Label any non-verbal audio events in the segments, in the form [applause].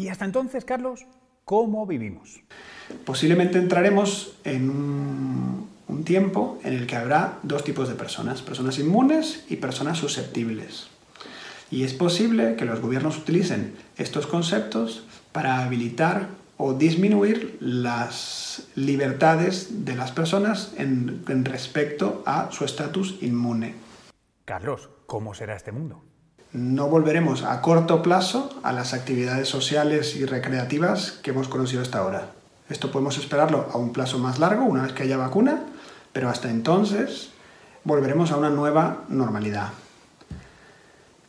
Y hasta entonces, Carlos, ¿cómo vivimos? Posiblemente entraremos en un, un tiempo en el que habrá dos tipos de personas, personas inmunes y personas susceptibles. Y es posible que los gobiernos utilicen estos conceptos para habilitar o disminuir las libertades de las personas en, respecto a su estatus inmune. Carlos, ¿cómo será este mundo? No volveremos a corto plazo a las actividades sociales y recreativas que hemos conocido hasta ahora. Esto podemos esperarlo a un plazo más largo, una vez que haya vacuna, pero hasta entonces volveremos a una nueva normalidad.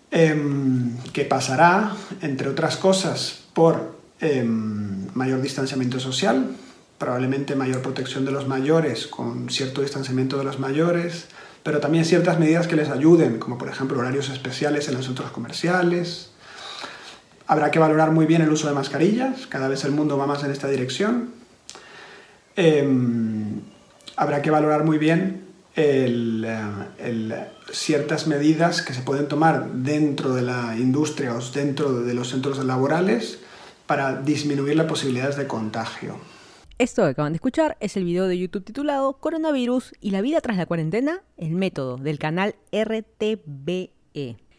Em, que pasará, entre otras cosas, por em, mayor distanciamiento social, probablemente mayor protección de los mayores, con cierto distanciamiento de los mayores, pero también ciertas medidas que les ayuden, como por ejemplo horarios especiales en los centros comerciales. Habrá que valorar muy bien el uso de mascarillas, cada vez el mundo va más en esta dirección. Em, habrá que valorar muy bien eh, ciertas medidas que se pueden tomar dentro de la industria o dentro de los centros laborales para disminuir las posibilidades de contagio. Esto que acaban de escuchar es el video de YouTube titulado Coronavirus y la vida tras la cuarentena, el método del canal RTBE.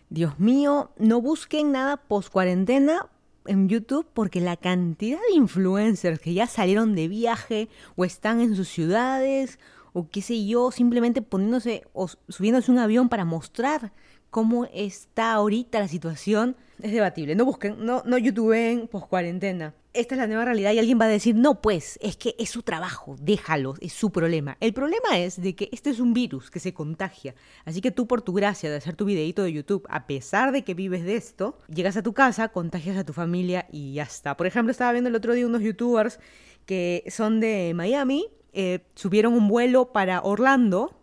Dios mío, no busquen nada post cuarentena en YouTube porque la cantidad de influencers que ya salieron de viaje o están en sus ciudades o qué sé yo, simplemente poniéndose o subiéndose un avión para mostrar cómo está ahorita la situación, es debatible. No busquen, no, no youtubeen post cuarentena. Esta es la nueva realidad y alguien va a decir, no, pues, es que es su trabajo, déjalo, es su problema. El problema es de que este es un virus que se contagia. Así que tú por tu gracia de hacer tu videito de YouTube, a pesar de que vives de esto, llegas a tu casa, contagias a tu familia y ya está. Por ejemplo, estaba viendo el otro día unos youtubers que son de Miami eh, subieron un vuelo para Orlando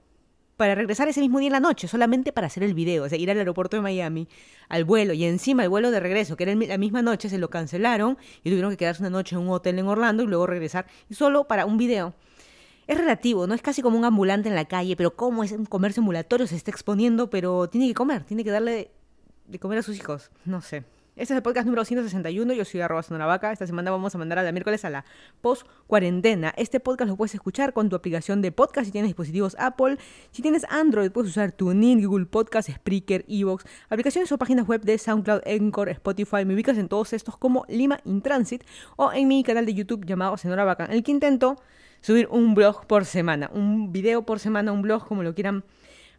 para regresar ese mismo día en la noche, solamente para hacer el video, o sea, ir al aeropuerto de Miami, al vuelo, y encima el vuelo de regreso, que era la misma noche, se lo cancelaron y tuvieron que quedarse una noche en un hotel en Orlando y luego regresar, y solo para un video. Es relativo, no es casi como un ambulante en la calle, pero como es un comercio ambulatorio, se está exponiendo, pero tiene que comer, tiene que darle de comer a sus hijos, no sé. Este es el podcast número 161. Yo soy arroba vaca. Esta semana vamos a mandar a la miércoles a la post cuarentena. Este podcast lo puedes escuchar con tu aplicación de podcast si tienes dispositivos Apple. Si tienes Android, puedes usar TuneIn, Google Podcast, Spreaker, Evox, aplicaciones o páginas web de SoundCloud, Encore, Spotify. Me ubicas en todos estos como Lima in Transit o en mi canal de YouTube llamado Senora Vaca, en el que intento subir un blog por semana, un video por semana, un blog, como lo quieran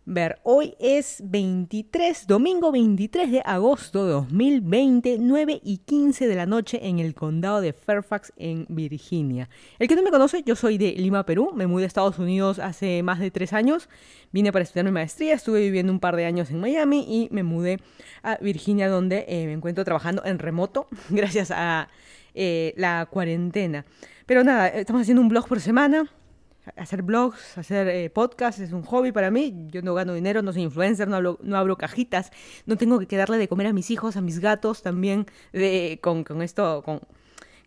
ver. Hoy es 23, domingo 23 de agosto de 2020, 9 y 15 de la noche en el condado de Fairfax, en Virginia. El que no me conoce, yo soy de Lima, Perú. Me mudé a Estados Unidos hace más de tres años. Vine para estudiar mi maestría, estuve viviendo un par de años en Miami y me mudé a Virginia, donde eh, me encuentro trabajando en remoto, [laughs] gracias a eh, la cuarentena. Pero nada, estamos haciendo un blog por semana hacer blogs, hacer eh, podcasts es un hobby para mí. Yo no gano dinero, no soy influencer, no, no abro cajitas, no tengo que darle de comer a mis hijos, a mis gatos también, con, esto,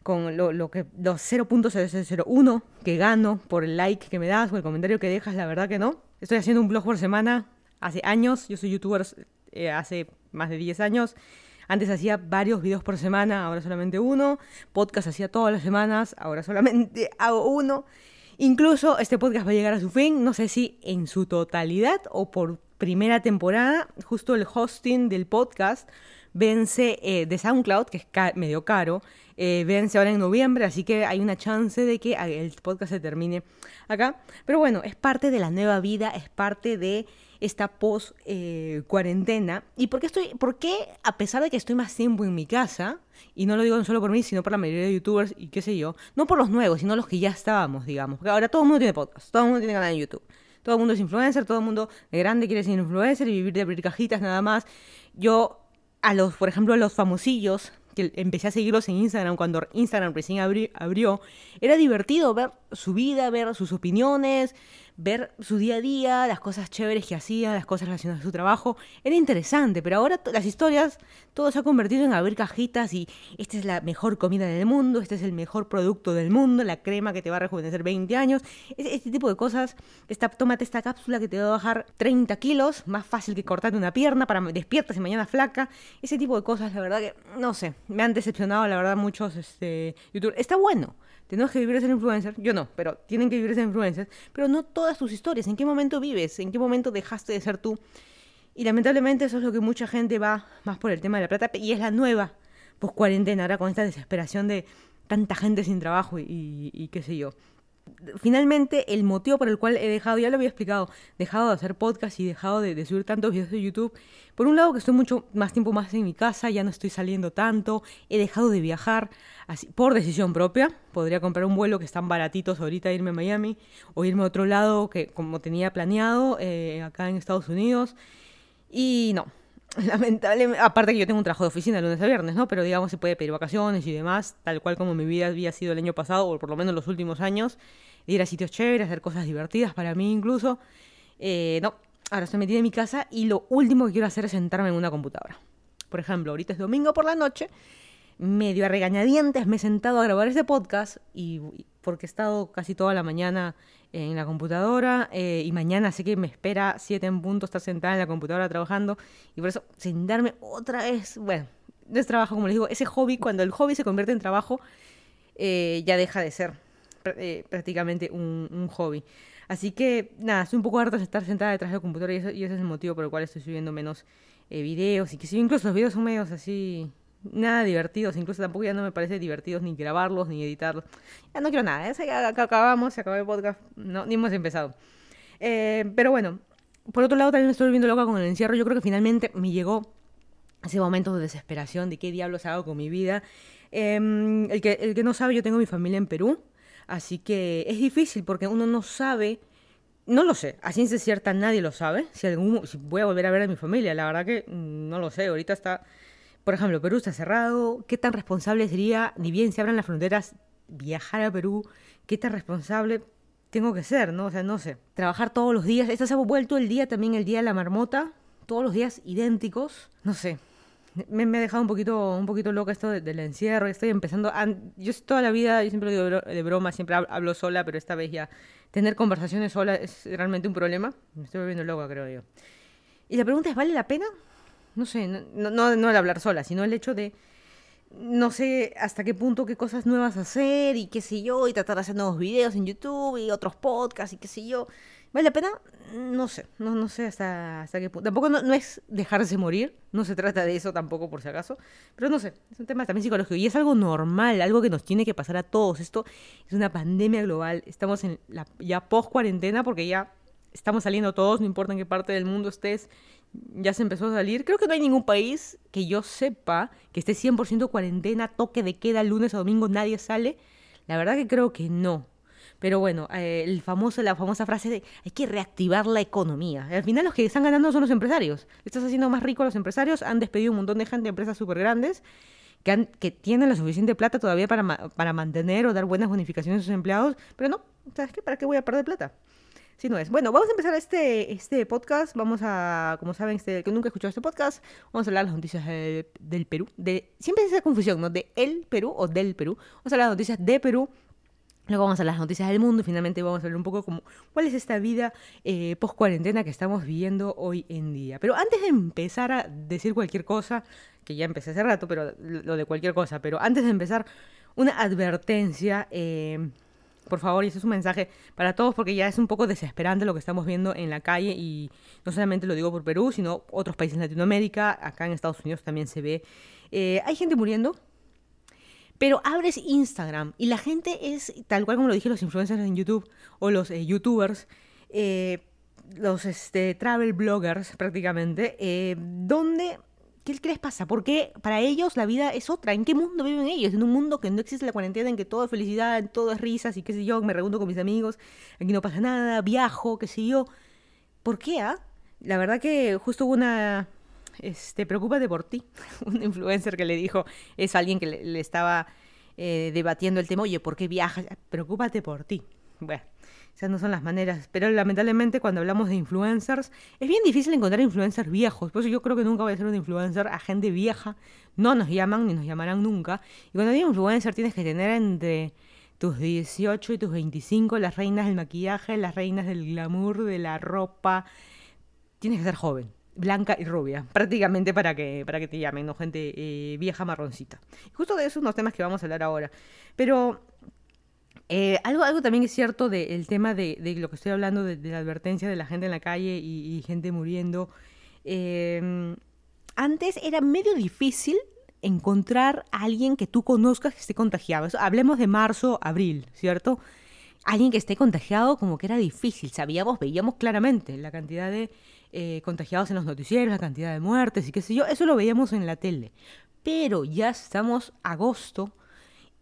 con, lo que los 0.0001 que gano por el like que me das o el comentario que dejas, la verdad que no. Estoy haciendo un blog por semana hace años, yo soy youtuber eh, hace más de 10 años. Antes hacía varios videos por semana, ahora solamente uno. Podcast hacía todas las semanas, ahora solamente [laughs] hago uno. Incluso este podcast va a llegar a su fin, no sé si en su totalidad o por primera temporada, justo el hosting del podcast vence eh, de SoundCloud, que es medio caro, eh, vence ahora en noviembre, así que hay una chance de que el podcast se termine acá. Pero bueno, es parte de la nueva vida, es parte de esta post eh, cuarentena. ¿Y por qué estoy, por qué, a pesar de que estoy más tiempo en mi casa, y no lo digo solo por mí, sino por la mayoría de youtubers y qué sé yo, no por los nuevos, sino los que ya estábamos, digamos, porque ahora todo el mundo tiene podcast, todo el mundo tiene canal de YouTube. Todo el mundo es influencer, todo el mundo de grande quiere ser influencer y vivir de abrir cajitas nada más. Yo, a los, por ejemplo, a los famosillos, que empecé a seguirlos en Instagram cuando Instagram recién abrió, era divertido ver su vida, ver sus opiniones, ver su día a día, las cosas chéveres que hacía, las cosas relacionadas a su trabajo. Era interesante, pero ahora las historias, todo se ha convertido en abrir cajitas y esta es la mejor comida del mundo, este es el mejor producto del mundo, la crema que te va a rejuvenecer 20 años. Este, tipo de cosas, esta, tómate esta cápsula que te va a bajar 30 kilos, más fácil que cortarte una pierna para despiertas y mañana flaca. Ese tipo de cosas, la verdad que, no sé, me han decepcionado, la verdad, muchos este, YouTube. Está bueno tenemos que vivir de ser influencer. Yo no, pero tienen que vivir de ser influencers. Pero no todas tus historias. ¿En qué momento vives? ¿En qué momento dejaste de ser tú? Y lamentablemente eso es lo que mucha gente va más por el tema de la plata. Y es la nueva post cuarentena, ahora con esta desesperación de tanta gente sin trabajo y qué sé yo finalmente el motivo por el cual he dejado, ya lo había explicado, dejado de hacer podcast y dejado de, subir tantos videos de YouTube, por un lado que estoy mucho más tiempo más en mi casa, ya no estoy saliendo tanto, he dejado de viajar así, por decisión propia, podría comprar un vuelo que están baratitos ahorita irme a Miami o irme a otro lado que como tenía planeado eh, acá en Estados Unidos y no, [laughs] lamentablemente, aparte que yo tengo un trabajo de oficina de lunes a viernes, ¿no? Pero digamos se puede pedir vacaciones y demás, tal cual como mi vida había sido el año pasado, o por lo menos los últimos años, ir a sitios chéveres, hacer cosas divertidas para mí incluso. Eh, no, ahora estoy metida en mi casa y lo último que quiero hacer es sentarme en una computadora. Por ejemplo, ahorita es domingo por la noche, medio a regañadientes me he sentado a grabar este podcast y porque he estado casi toda la mañana en la computadora eh, y mañana sé que me espera siete en punto estar sentada en la computadora trabajando y por eso sentarme otra vez, bueno, no es trabajo como les digo, ese hobby, cuando el hobby se convierte en trabajo, eh, ya deja de ser eh, prácticamente un, hobby. Así que nada, estoy un poco harta de estar sentada detrás de la computadora y, y ese es el motivo por el cual estoy subiendo menos videos y que si incluso los videos son medios así nada divertidos, incluso tampoco ya no me parece divertidos ni grabarlos ni editarlos. Ya no quiero nada, ya acabamos, se acabó el podcast, no, ni hemos empezado. Eh, pero bueno, por otro lado también me estoy volviendo loca con el encierro, yo creo que finalmente me llegó ese momento de desesperación de qué diablos hago con mi vida. Em, el, que, el que no sabe, yo tengo mi familia en Perú, así que es difícil porque uno no sabe... No lo sé, a ciencia cierta nadie lo sabe. Si, algún, si voy a volver a ver a mi familia, la verdad que no lo sé. Ahorita está por ejemplo, Perú está cerrado. ¿Qué tan responsable sería, ni bien se abran las fronteras, viajar a Perú? ¿Qué tan responsable tengo que ser, no? O sea, no sé. Trabajar todos los días. Esto se ha vuelto el día también, el día de la marmota. Todos los días idénticos. No sé. Me, me ha dejado un poquito, un poquito loca esto del encierro. Estoy empezando. yo toda la vida, yo siempre digo de broma, siempre hablo sola, pero esta vez ya tener conversaciones sola es realmente un problema. Me estoy volviendo loca, creo yo. Y la pregunta es, ¿vale la pena? No sé, no, no, no el hablar sola, sino el hecho de no sé hasta qué punto qué cosas nuevas hacer y qué sé yo, y tratar de hacer nuevos videos en YouTube y otros podcasts y qué sé yo. ¿Vale la pena? No sé, no, no sé hasta, hasta qué punto. Tampoco no, no, es dejarse morir, no se trata de eso tampoco por si acaso, pero no sé, es un tema también psicológico y es algo normal, algo que nos tiene que pasar a todos. Esto es una pandemia global, estamos en la ya post cuarentena porque ya estamos saliendo todos, no importa en qué parte del mundo estés, ya se empezó a salir. Creo que no hay ningún país que yo sepa que esté 100% cuarentena, toque de queda, lunes a domingo, nadie sale. La verdad que creo que no. Pero bueno, eh, el famoso, la famosa frase de hay que reactivar la economía. Al final los que están ganando son los empresarios. Estás haciendo más rico a los empresarios. Han despedido un montón de gente de empresas súper grandes que, tienen la suficiente plata todavía para, para mantener o dar buenas bonificaciones a sus empleados. Pero no, ¿sabes qué? ¿Para qué voy a perder plata? Bueno, vamos a empezar este, este podcast. Vamos a, como saben, este, que nunca he este podcast, vamos a hablar de las noticias del Perú. De, siempre es esa confusión, ¿no? De el Perú o del Perú. Vamos a hablar de las noticias de Perú. Luego vamos a las noticias del mundo y finalmente vamos a hablar un poco como cuál es esta vida eh, post cuarentena que estamos viviendo hoy en día. Pero antes de empezar a decir cualquier cosa, que ya empecé hace rato, pero lo de cualquier cosa, pero antes de empezar, una advertencia. Eh, por favor, y ese es un mensaje para todos porque ya es un poco desesperante lo que estamos viendo en la calle y no solamente lo digo por Perú, sino otros países de Latinoamérica, acá en Estados Unidos también se ve. Eh, hay gente muriendo, pero abres Instagram y la gente es, tal cual como lo dije los influencers en YouTube o los eh, youtubers, eh, los este, travel bloggers prácticamente, donde ¿Qué, les pasa? Porque para ellos la vida es otra. ¿En qué mundo viven ellos? En un mundo que no existe la cuarentena, en que todo es felicidad, todo es risas y qué sé yo, me reúno con mis amigos, aquí no pasa nada, viajo, qué sé yo. ¿Por qué? Ah? La verdad que justo hubo una... Este, preocúpate por ti. [laughs] un influencer que le dijo, es alguien que le, estaba eh, debatiendo el tema, oye, ¿por qué viajas? Preocúpate por ti. Bueno, Esas no son las maneras. Pero lamentablemente cuando hablamos de influencers, es bien difícil encontrar influencers viejos. Por eso yo creo que nunca voy a ser un influencer a gente vieja. No nos llaman ni nos llamarán nunca. Y cuando digo influencer tienes que tener entre tus 18 y tus 25 las reinas del maquillaje, las reinas del glamour, de la ropa. Tienes que ser joven blanca y rubia, prácticamente para que, para que te llamen, ¿no? Gente eh, vieja marroncita. justo de esos son los temas que vamos a hablar ahora. Pero eh, algo, algo también es cierto del tema de, lo que estoy hablando, de, la advertencia de la gente en la calle y, gente muriendo. Em, antes era medio difícil encontrar a alguien que tú conozcas que esté contagiado. hablemos de marzo, abril, ¿cierto? Alguien que esté contagiado como que era difícil. Sabíamos, veíamos claramente la cantidad de eh, contagiados en los noticieros, la cantidad de muertes y qué sé yo, eso lo veíamos en la tele. Pero ya estamos agosto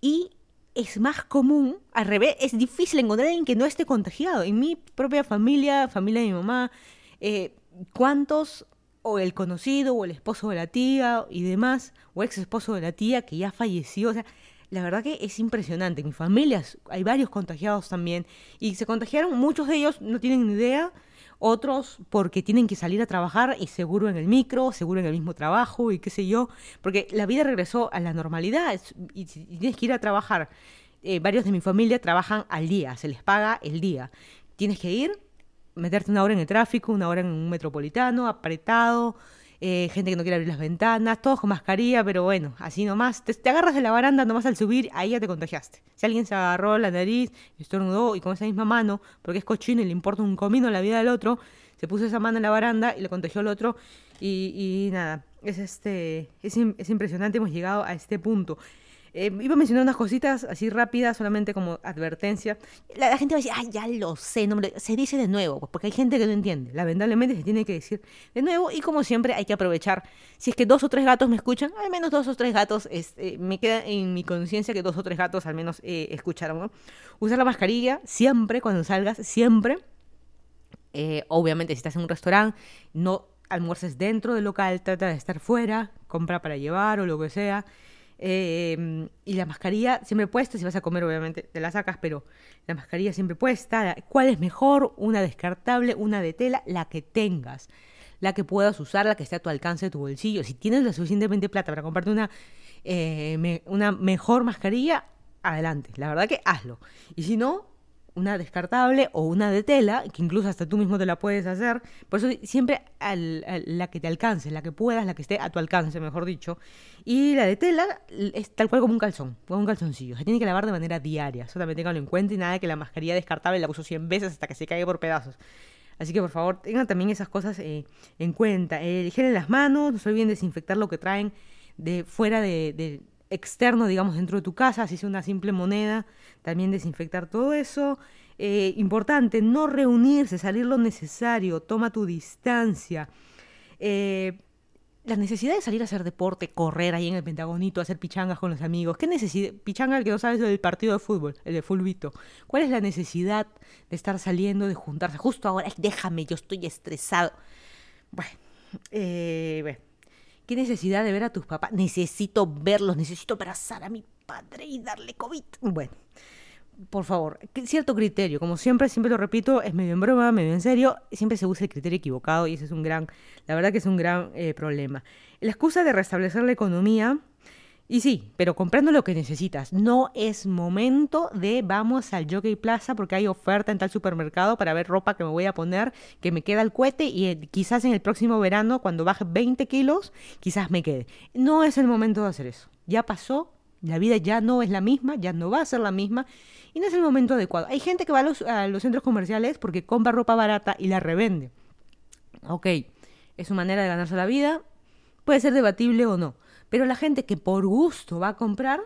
y es más común, al revés, es difícil encontrar a alguien que no esté contagiado. En mi propia familia, familia de mi mamá, eh, ¿cuántos o el conocido o el esposo de la tía y demás, o ex esposo de la tía que ya falleció? O sea, la verdad que es impresionante. En mi familia hay varios contagiados también y se contagiaron, muchos de ellos no tienen ni idea otros porque tienen que salir a trabajar y seguro en el micro, seguro en el mismo trabajo y qué sé yo, porque la vida regresó a la normalidad y, tienes que ir a trabajar. Eh, varios de mi familia trabajan al día, se les paga el día. Tienes que ir, meterte una hora en el tráfico, una hora en un metropolitano, apretado, eh, gente que no quiere abrir las ventanas, todos con mascarilla, pero bueno, así nomás. Te, agarras de la baranda nomás al subir, ahí ya te contagiaste. Si alguien se agarró la nariz, estornudó y con esa misma mano, porque es cochino y le importa un comino la vida del otro, se puso esa mano en la baranda y le contagió al otro. Y, nada, es, este, es, es impresionante, hemos llegado a este punto. Eh, iba a mencionar unas cositas así rápidas, solamente como advertencia. La, gente va a decir, ay, ya lo sé, no, se dice de nuevo, pues, porque hay gente que no entiende. Lamentablemente se tiene que decir de nuevo y como siempre hay que aprovechar. Si es que dos o tres gatos me escuchan, al menos dos o tres gatos, este, me queda en mi conciencia que dos o tres gatos al menos eh, escucharon. Usar la mascarilla siempre, cuando salgas, siempre. Eh, obviamente si estás en un restaurante, no almuerces dentro del local, trata de estar fuera, compra para llevar o lo que sea. Em, y la mascarilla siempre puesta, si vas a comer obviamente te la sacas, pero la mascarilla siempre puesta. ¿Cuál es mejor? Una descartable, una de tela, la que tengas. La que puedas usar, la que esté a tu alcance de tu bolsillo. Si tienes la suficientemente plata para comprarte una, eh, una mejor mascarilla, adelante. La verdad que hazlo. Y si no, una descartable o una de tela, que incluso hasta tú mismo te la puedes hacer. Por eso siempre la que te alcance, la que puedas, la que esté a tu alcance, mejor dicho. Y la de tela es tal cual como un calzón, como un calzoncillo. Se tiene que lavar de manera diaria. Eso también tenganlo en cuenta y nada que la mascarilla descartable la uso 100 veces hasta que se caiga por pedazos. Así que por favor tengan también esas cosas eh, en cuenta. Eh, las manos, no se olviden desinfectar lo que traen de fuera de externo, digamos, dentro de tu casa, si es una simple moneda, también desinfectar todo eso. Eh, importante, no reunirse, salir lo necesario, toma tu distancia. Eh, la necesidad de salir a hacer deporte, correr ahí en el Pentagonito, hacer pichangas con los amigos. ¿Qué necesidad? Pichanga, el que no sabes del partido de fútbol, el de fulbito. ¿Cuál es la necesidad de estar saliendo, de juntarse? Justo ahora, déjame, yo estoy estresado. Bueno, eh, bueno ¿Qué necesidad de ver a tus papás? Necesito verlos, necesito abrazar a mi padre y darle COVID. Bueno, por favor, cierto criterio, como siempre, siempre lo repito, es medio en broma, medio en serio, siempre se usa el criterio equivocado y ese es un gran, la verdad que es un gran eh, problema. La excusa de restablecer la economía y sí, pero comprando lo que necesitas. No es momento de vamos al Jockey Plaza porque hay oferta en tal supermercado para ver ropa que me voy a poner, que me queda el cohete y eh, quizás en el próximo verano, cuando baje 20 kilos, quizás me quede. No es el momento de hacer eso. Ya pasó, la vida ya no es la misma, ya no va a ser la misma y no es el momento adecuado. Hay gente que va a los, a los centros comerciales porque compra ropa barata y la revende. Ok, es su manera de ganarse la vida, puede ser debatible o no. Pero la gente que por gusto va a comprar,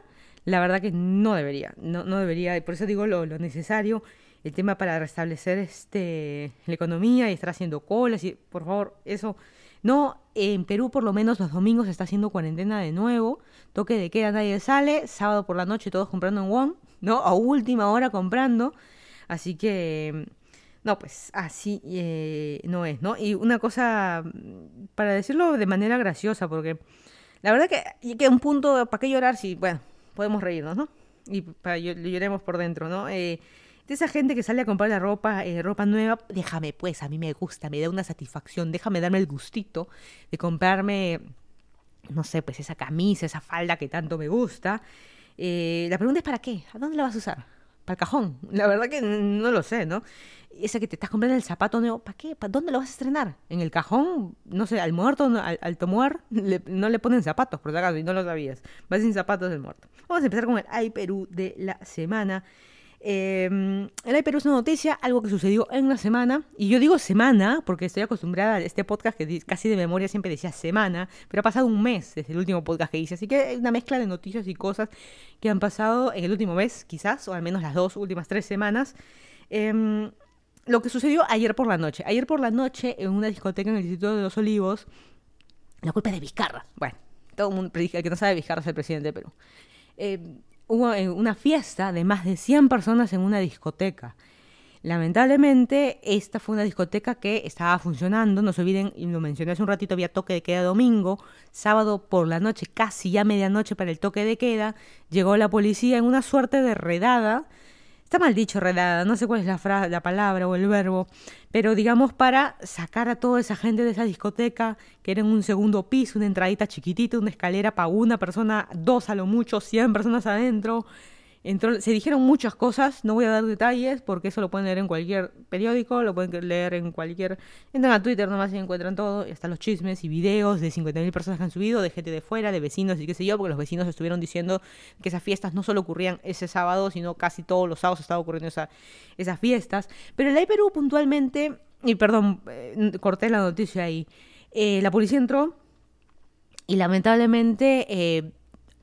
la verdad que no debería, no, no debería, por eso digo lo, necesario, el tema para restablecer este, la economía y estar haciendo colas, y por favor, eso, no, en Perú por lo menos los domingos está haciendo cuarentena de nuevo, toque de queda, nadie sale, sábado por la noche todos comprando en Wong, ¿no? A última hora comprando, así que... No, pues así eh, no es, ¿no? Y una cosa, para decirlo de manera graciosa, porque la verdad que, que un punto, ¿para qué llorar si, bueno, podemos reírnos, ¿no? Y para lloremos por dentro, ¿no? Eh, de esa gente que sale a comprar la ropa, eh, ropa nueva, déjame pues, a mí me gusta, me da una satisfacción, déjame darme el gustito de comprarme, no sé, pues esa camisa, esa falda que tanto me gusta. Eh, la pregunta es ¿para qué? ¿A dónde la vas a usar? Para el cajón. La verdad que no lo sé, ¿no? Ese que te estás comprando el zapato nuevo, ¿para qué? ¿Para dónde lo vas a estrenar? ¿En el cajón? No sé, al muerto, al, al tomuar, [laughs] no le ponen zapatos, por si acaso, y no lo sabías. Va sin zapatos del muerto. Vamos a empezar con el Ay Perú de la semana. Eh, el Perú es una noticia, algo que sucedió en una semana, y yo digo semana porque estoy acostumbrada a este podcast que casi de memoria siempre decía semana, pero ha pasado un mes desde el último podcast que hice, así que es una mezcla de noticias y cosas que han pasado en el último mes, quizás, o al menos las dos últimas tres semanas. Eh, lo que sucedió ayer por la noche. Ayer por la noche, en una discoteca en el Instituto de los Olivos, la culpa es de Vizcarra. Bueno, todo el mundo, el que no sabe, Vizcarra es el presidente de Perú. Eh, hubo eh, una fiesta de más de 100 personas en una discoteca. Lamentablemente, esta fue una discoteca que estaba funcionando. No se olviden, y lo mencioné hace un ratito, había toque de queda domingo. Sábado por la noche, casi ya medianoche para el toque de queda, llegó la policía en una suerte de redada Está mal dicho redada, no sé cuál es la, la palabra o el verbo, pero digamos para sacar a toda esa gente de esa discoteca, que era en un segundo piso, una entradita chiquitita, una escalera para una persona, dos a lo mucho, 100 personas adentro, se dijeron muchas cosas, no voy a dar detalles porque eso lo pueden leer en cualquier periódico, lo pueden leer en cualquier... Entran a Twitter nomás y encuentran todo, están los chismes y videos de 50.000 personas que han subido, de gente de fuera, de vecinos y qué sé yo, porque los vecinos estuvieron diciendo que esas fiestas no solo ocurrían ese sábado, sino casi todos los sábados estaban ocurriendo esas fiestas. Pero en la Perú puntualmente, y perdón, eh, corté la noticia ahí, eh, la policía entró y lamentablemente eh,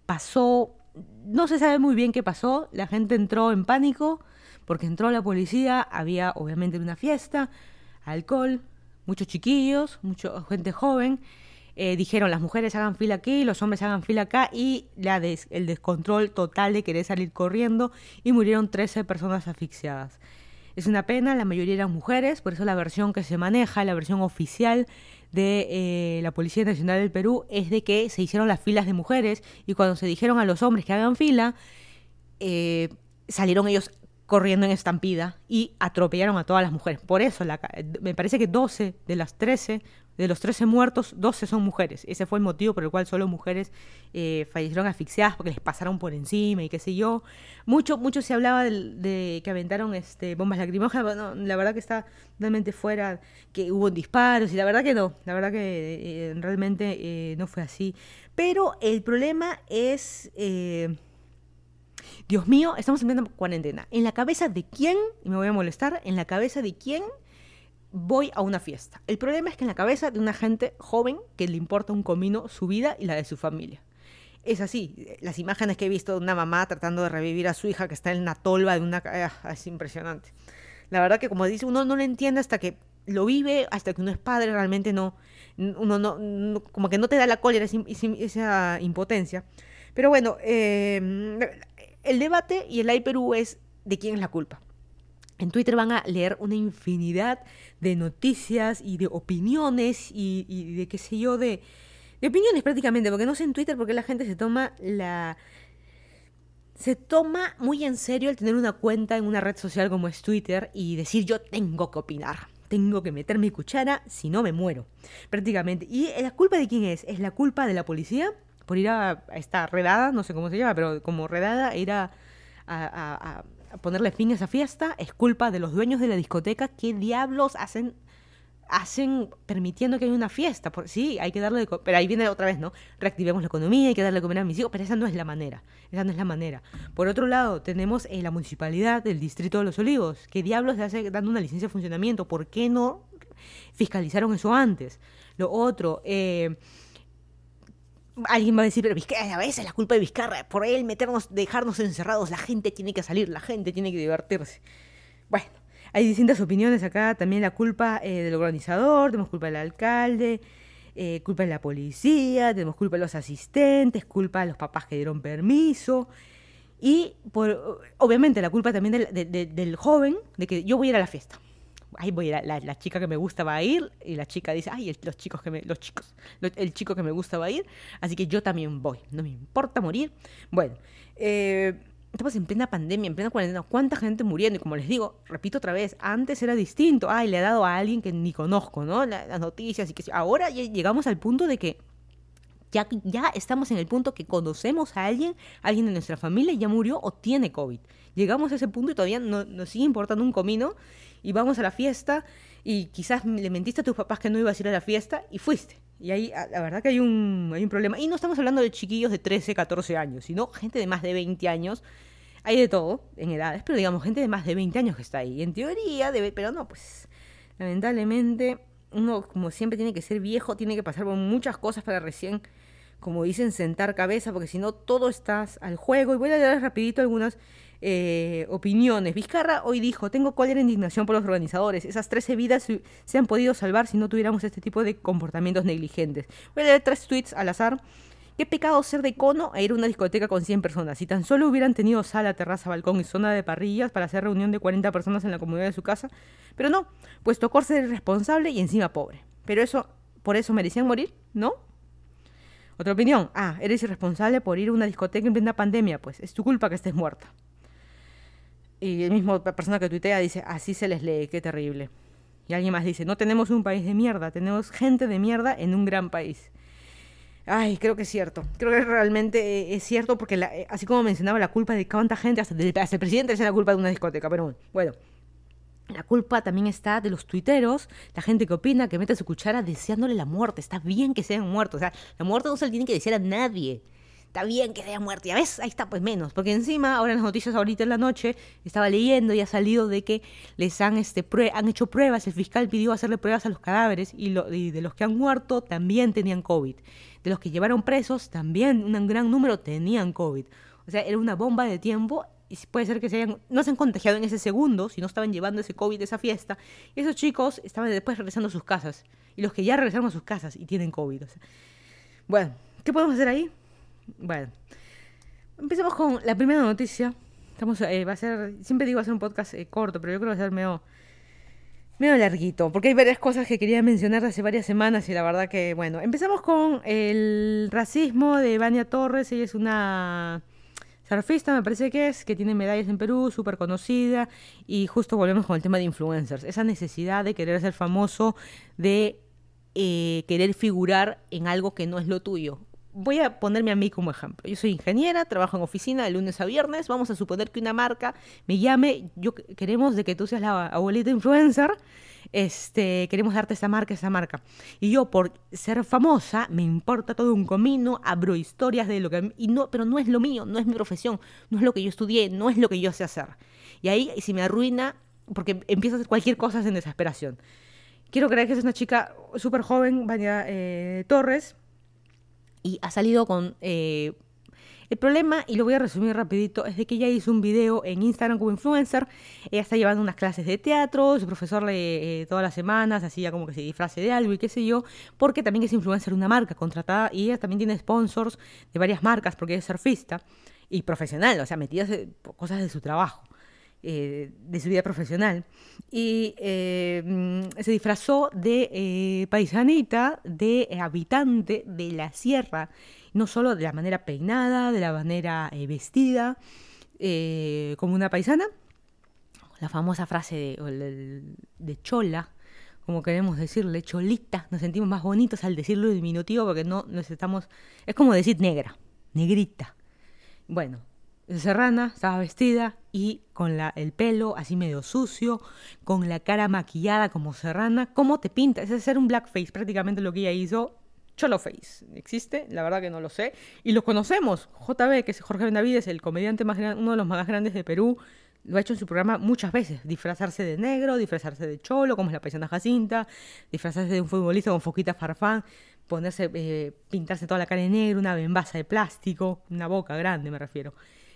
pasó no se sabe muy bien qué pasó, la gente entró en pánico porque entró la policía, había obviamente una fiesta, alcohol, muchos chiquillos, mucha gente joven. Eh, dijeron las mujeres hagan fila aquí, los hombres hagan fila acá y la el descontrol total de querer salir corriendo y murieron 13 personas asfixiadas. Es una pena, la mayoría eran mujeres, por eso la versión que se maneja, la versión oficial de eh, la Policía Nacional del Perú es de que se hicieron las filas de mujeres y cuando se dijeron a los hombres que hagan fila, eh, salieron ellos corriendo en estampida y atropellaron a todas las mujeres. Por eso la, me parece que 12 de las 13 de los 13 muertos, 12 son mujeres. Ese fue el motivo por el cual solo mujeres eh, fallecieron asfixiadas porque les pasaron por encima y qué sé yo. Mucho, mucho se hablaba de, que aventaron este, bombas lacrimógenas. la verdad que está realmente fuera, que hubo disparos y la verdad que no. La verdad que eh, realmente eh, no fue así. Pero el problema es... Dios mío, estamos en cuarentena. ¿En la cabeza de quién? Y me voy a molestar. ¿En la cabeza de quién voy a una fiesta. El problema es que en la cabeza de una gente joven que le importa un comino su vida y la de su familia. Es así, las imágenes que he visto de una mamá tratando de revivir a su hija que está en la tolva de una... Ah, es impresionante. La verdad que como dice, uno no lo entiende hasta que lo vive, hasta que uno es padre, realmente no, uno no, como que no te da la cólera, esa, impotencia. Pero bueno, eh, el debate y el Perú es de quién es la culpa. En Twitter van a leer una infinidad de noticias y de opiniones y, de qué sé yo, de, de opiniones prácticamente, porque no sé en Twitter porque la gente se toma la... Se toma muy en serio el tener una cuenta en una red social como es Twitter y decir yo tengo que opinar, tengo que meter mi cuchara, si no me muero, prácticamente. ¿Y la culpa de quién es? ¿Es la culpa de la policía por ir a, esta redada, no sé cómo se llama, pero como redada, ir a, a ponerle fin a esa fiesta, es culpa de los dueños de la discoteca. ¿Qué diablos hacen? hacen permitiendo que haya una fiesta. Por, sí, hay que darle de Pero ahí viene otra vez, ¿no? Reactivemos la economía, hay que darle de comer a mis hijos, pero esa no es la manera. Esa no es la manera. Por otro lado, tenemos eh, la municipalidad del Distrito de los Olivos. ¿Qué diablos se hace dando una licencia de funcionamiento? ¿Por qué no fiscalizaron eso antes? Lo otro, eh, Alguien va a decir, pero Vizcarra, a veces es la culpa de Vizcarra, por él meternos, dejarnos encerrados, la gente tiene que salir, la gente tiene que divertirse. Bueno, hay distintas opiniones acá, también la culpa eh, del organizador, tenemos culpa del alcalde, eh, culpa de la policía, tenemos culpa de los asistentes, culpa de los papás que dieron permiso. Y por, obviamente la culpa también del, del joven, de que yo voy a ir a la fiesta ay, voy la, la, chica que me gusta va a ir, y la chica dice, ay, los chicos que me, los chicos, el chico que me gusta va a ir, así que yo también voy, no me importa morir. Bueno, eh, estamos en plena pandemia, en plena cuarentena, cuánta gente muriendo. Y como les digo, repito otra vez, antes era distinto. Ay, le ha dado a alguien que ni conozco, ¿no? las noticias y que ahora ya llegamos al punto de que ya, ya estamos en el punto que conocemos a alguien, alguien de nuestra familia ya murió o tiene COVID. Llegamos a ese punto y todavía no, nos sigue importando un comino y vamos a la fiesta y quizás le mentiste a tus papás que no ibas a ir a la fiesta y fuiste. Y ahí, la verdad que hay un, hay un problema. Y no estamos hablando de chiquillos de 13, 14 años, sino gente de más de 20 años. Hay de todo en edades, pero digamos, gente de más de 20 años que está ahí. En teoría, pero no, pues lamentablemente uno como siempre tiene que ser viejo, tiene que pasar por muchas cosas para recién, como dicen, sentar cabeza, porque si no todo estás al juego. Y voy a leer rapidito algunas eh, opiniones. Vizcarra hoy dijo, tengo cólera e indignación por los organizadores. Esas 13 vidas se, han podido salvar si no tuviéramos este tipo de comportamientos negligentes. Voy a leer tres tweets al azar. Qué pecado ser de cono e ir a una discoteca con 100 personas. Si tan solo hubieran tenido sala, terraza, balcón y zona de parrillas para hacer reunión de 40 personas en la comunidad de su casa. Pero no, pues tocó ser irresponsable y encima pobre. Pero eso, por eso merecían morir, ¿no? Otra opinión. Ah, eres irresponsable por ir a una discoteca en plena pandemia. Pues es tu culpa que estés muerta. Y el mismo persona que tuitea dice, así se les lee, qué terrible. Y alguien más dice, no tenemos un país de mierda, tenemos gente de mierda en un gran país. Ay, creo que es cierto. Creo que realmente eh, es cierto porque eh, así como mencionaba la culpa de cuánta gente, hasta, el presidente es la culpa de una discoteca, pero bueno. La culpa también está de los tuiteros, la gente que opina, que mete su cuchara deseándole la muerte. Está bien que sean muertos. O sea, la muerte no se le tiene que decir a nadie está bien que se haya muerto. Ya ves, ahí está, pues menos. Porque encima, ahora en las noticias, ahorita en la noche, estaba leyendo y ha salido de que les han, este, han hecho pruebas. El fiscal pidió hacerle pruebas a los cadáveres y, de los que han muerto también tenían COVID. De los que llevaron presos también un gran número tenían COVID. O sea, era una bomba de tiempo y puede ser que se hayan, no se han contagiado en ese segundo, si no estaban llevando ese COVID de esa fiesta. Y esos chicos estaban después regresando a sus casas. Y los que ya regresaron a sus casas y tienen COVID. bueno, ¿qué podemos hacer ahí? Bueno, empecemos con la primera noticia. Estamos, eh, va a ser, siempre digo hacer un podcast eh, corto, pero yo creo que va a ser medio, medio larguito, porque hay varias cosas que quería mencionar hace varias semanas y la verdad que, bueno, empezamos con el racismo de Vania Torres. Ella es una surfista, me parece que es, que tiene medallas en Perú, súper conocida, y justo volvemos con el tema de influencers, esa necesidad de querer ser famoso, de eh, querer figurar en algo que no es lo tuyo voy a ponerme a mí como ejemplo. Yo soy ingeniera, trabajo en oficina de lunes a viernes. Vamos a suponer que una marca me llame, yo queremos de que tú seas la abuelita influencer. Este, queremos darte esa marca, esa marca. Y yo por ser famosa me importa todo un comino, abro historias de lo que y no, pero no es lo mío, no es mi profesión, no es lo que yo estudié, no es lo que yo sé hacer. Y ahí si me arruina porque empiezo a hacer cualquier cosa en desesperación. Quiero creer que es una chica súper joven, Vania eh, Torres, y ha salido con... Eh, el problema, y lo voy a resumir rapidito, es de que ella hizo un video en Instagram como influencer, ella está llevando unas clases de teatro, su profesor le eh, todas las semanas hacía como que se disfrace de algo y qué sé yo, porque también es influencer una marca contratada y ella también tiene sponsors de varias marcas porque es surfista y profesional, o sea, metidas cosas de su trabajo. Eh, de su vida profesional. Y eh, se disfrazó de eh, paisanita, de habitante de la sierra, no solo de la manera peinada, de la manera vestida, como una paisana, la famosa frase de, de, chola, como queremos decirle, cholita, nos sentimos más bonitos al decirlo diminutivo porque no nos estamos, es como decir negra, negrita. Bueno, Serrana estaba vestida y con el pelo así medio sucio, con la cara maquillada como Serrana. ¿Cómo te pinta? Es hacer un blackface, prácticamente lo que ella hizo. Cholo Face. ¿Existe? La verdad que no lo sé. Y lo conocemos. JB, que es Jorge Benavides, el comediante más grande, uno de los más grandes de Perú, lo ha hecho en su programa muchas veces. Disfrazarse de negro, disfrazarse de cholo, como es la paisana Jacinta, disfrazarse de un futbolista con foquita farfán, ponerse, eh, pintarse toda la cara de negro, una bembaza de plástico, una boca grande me refiero.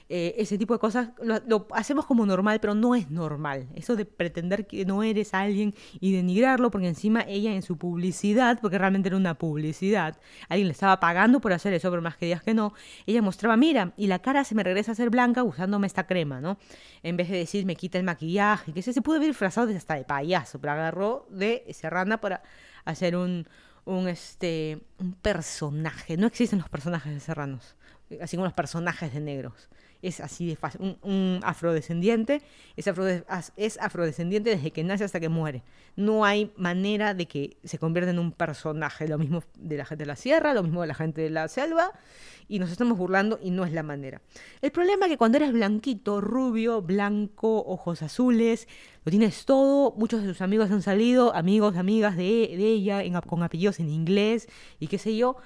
Eh, ese tipo de cosas lo, hacemos como normal, pero no es normal. Eso de pretender que no eres alguien y denigrarlo, porque encima ella en su publicidad, porque realmente era una publicidad, alguien le estaba pagando por hacer eso, pero más que digas que no, ella mostraba, mira, y la cara se me regresa a ser blanca usándome esta crema, ¿no? En vez de decir, me quita el maquillaje, que se, se pudo ver disfrazado hasta de payaso, pero agarró de serrana para hacer un, un, este, un personaje. No existen los personajes de serranos, así como los personajes de negros es así de fácil. Un, afrodescendiente es, es afrodescendiente desde que nace hasta que muere. No hay manera de que se convierta en un personaje. Lo mismo de la gente de la sierra, lo mismo de la gente de la selva. Y nos estamos burlando y no es la manera. El problema es que cuando eres blanquito, rubio, blanco, ojos azules, lo tienes todo. Muchos de sus amigos han salido, amigos, amigas de, de ella, con apellidos en inglés y qué sé yo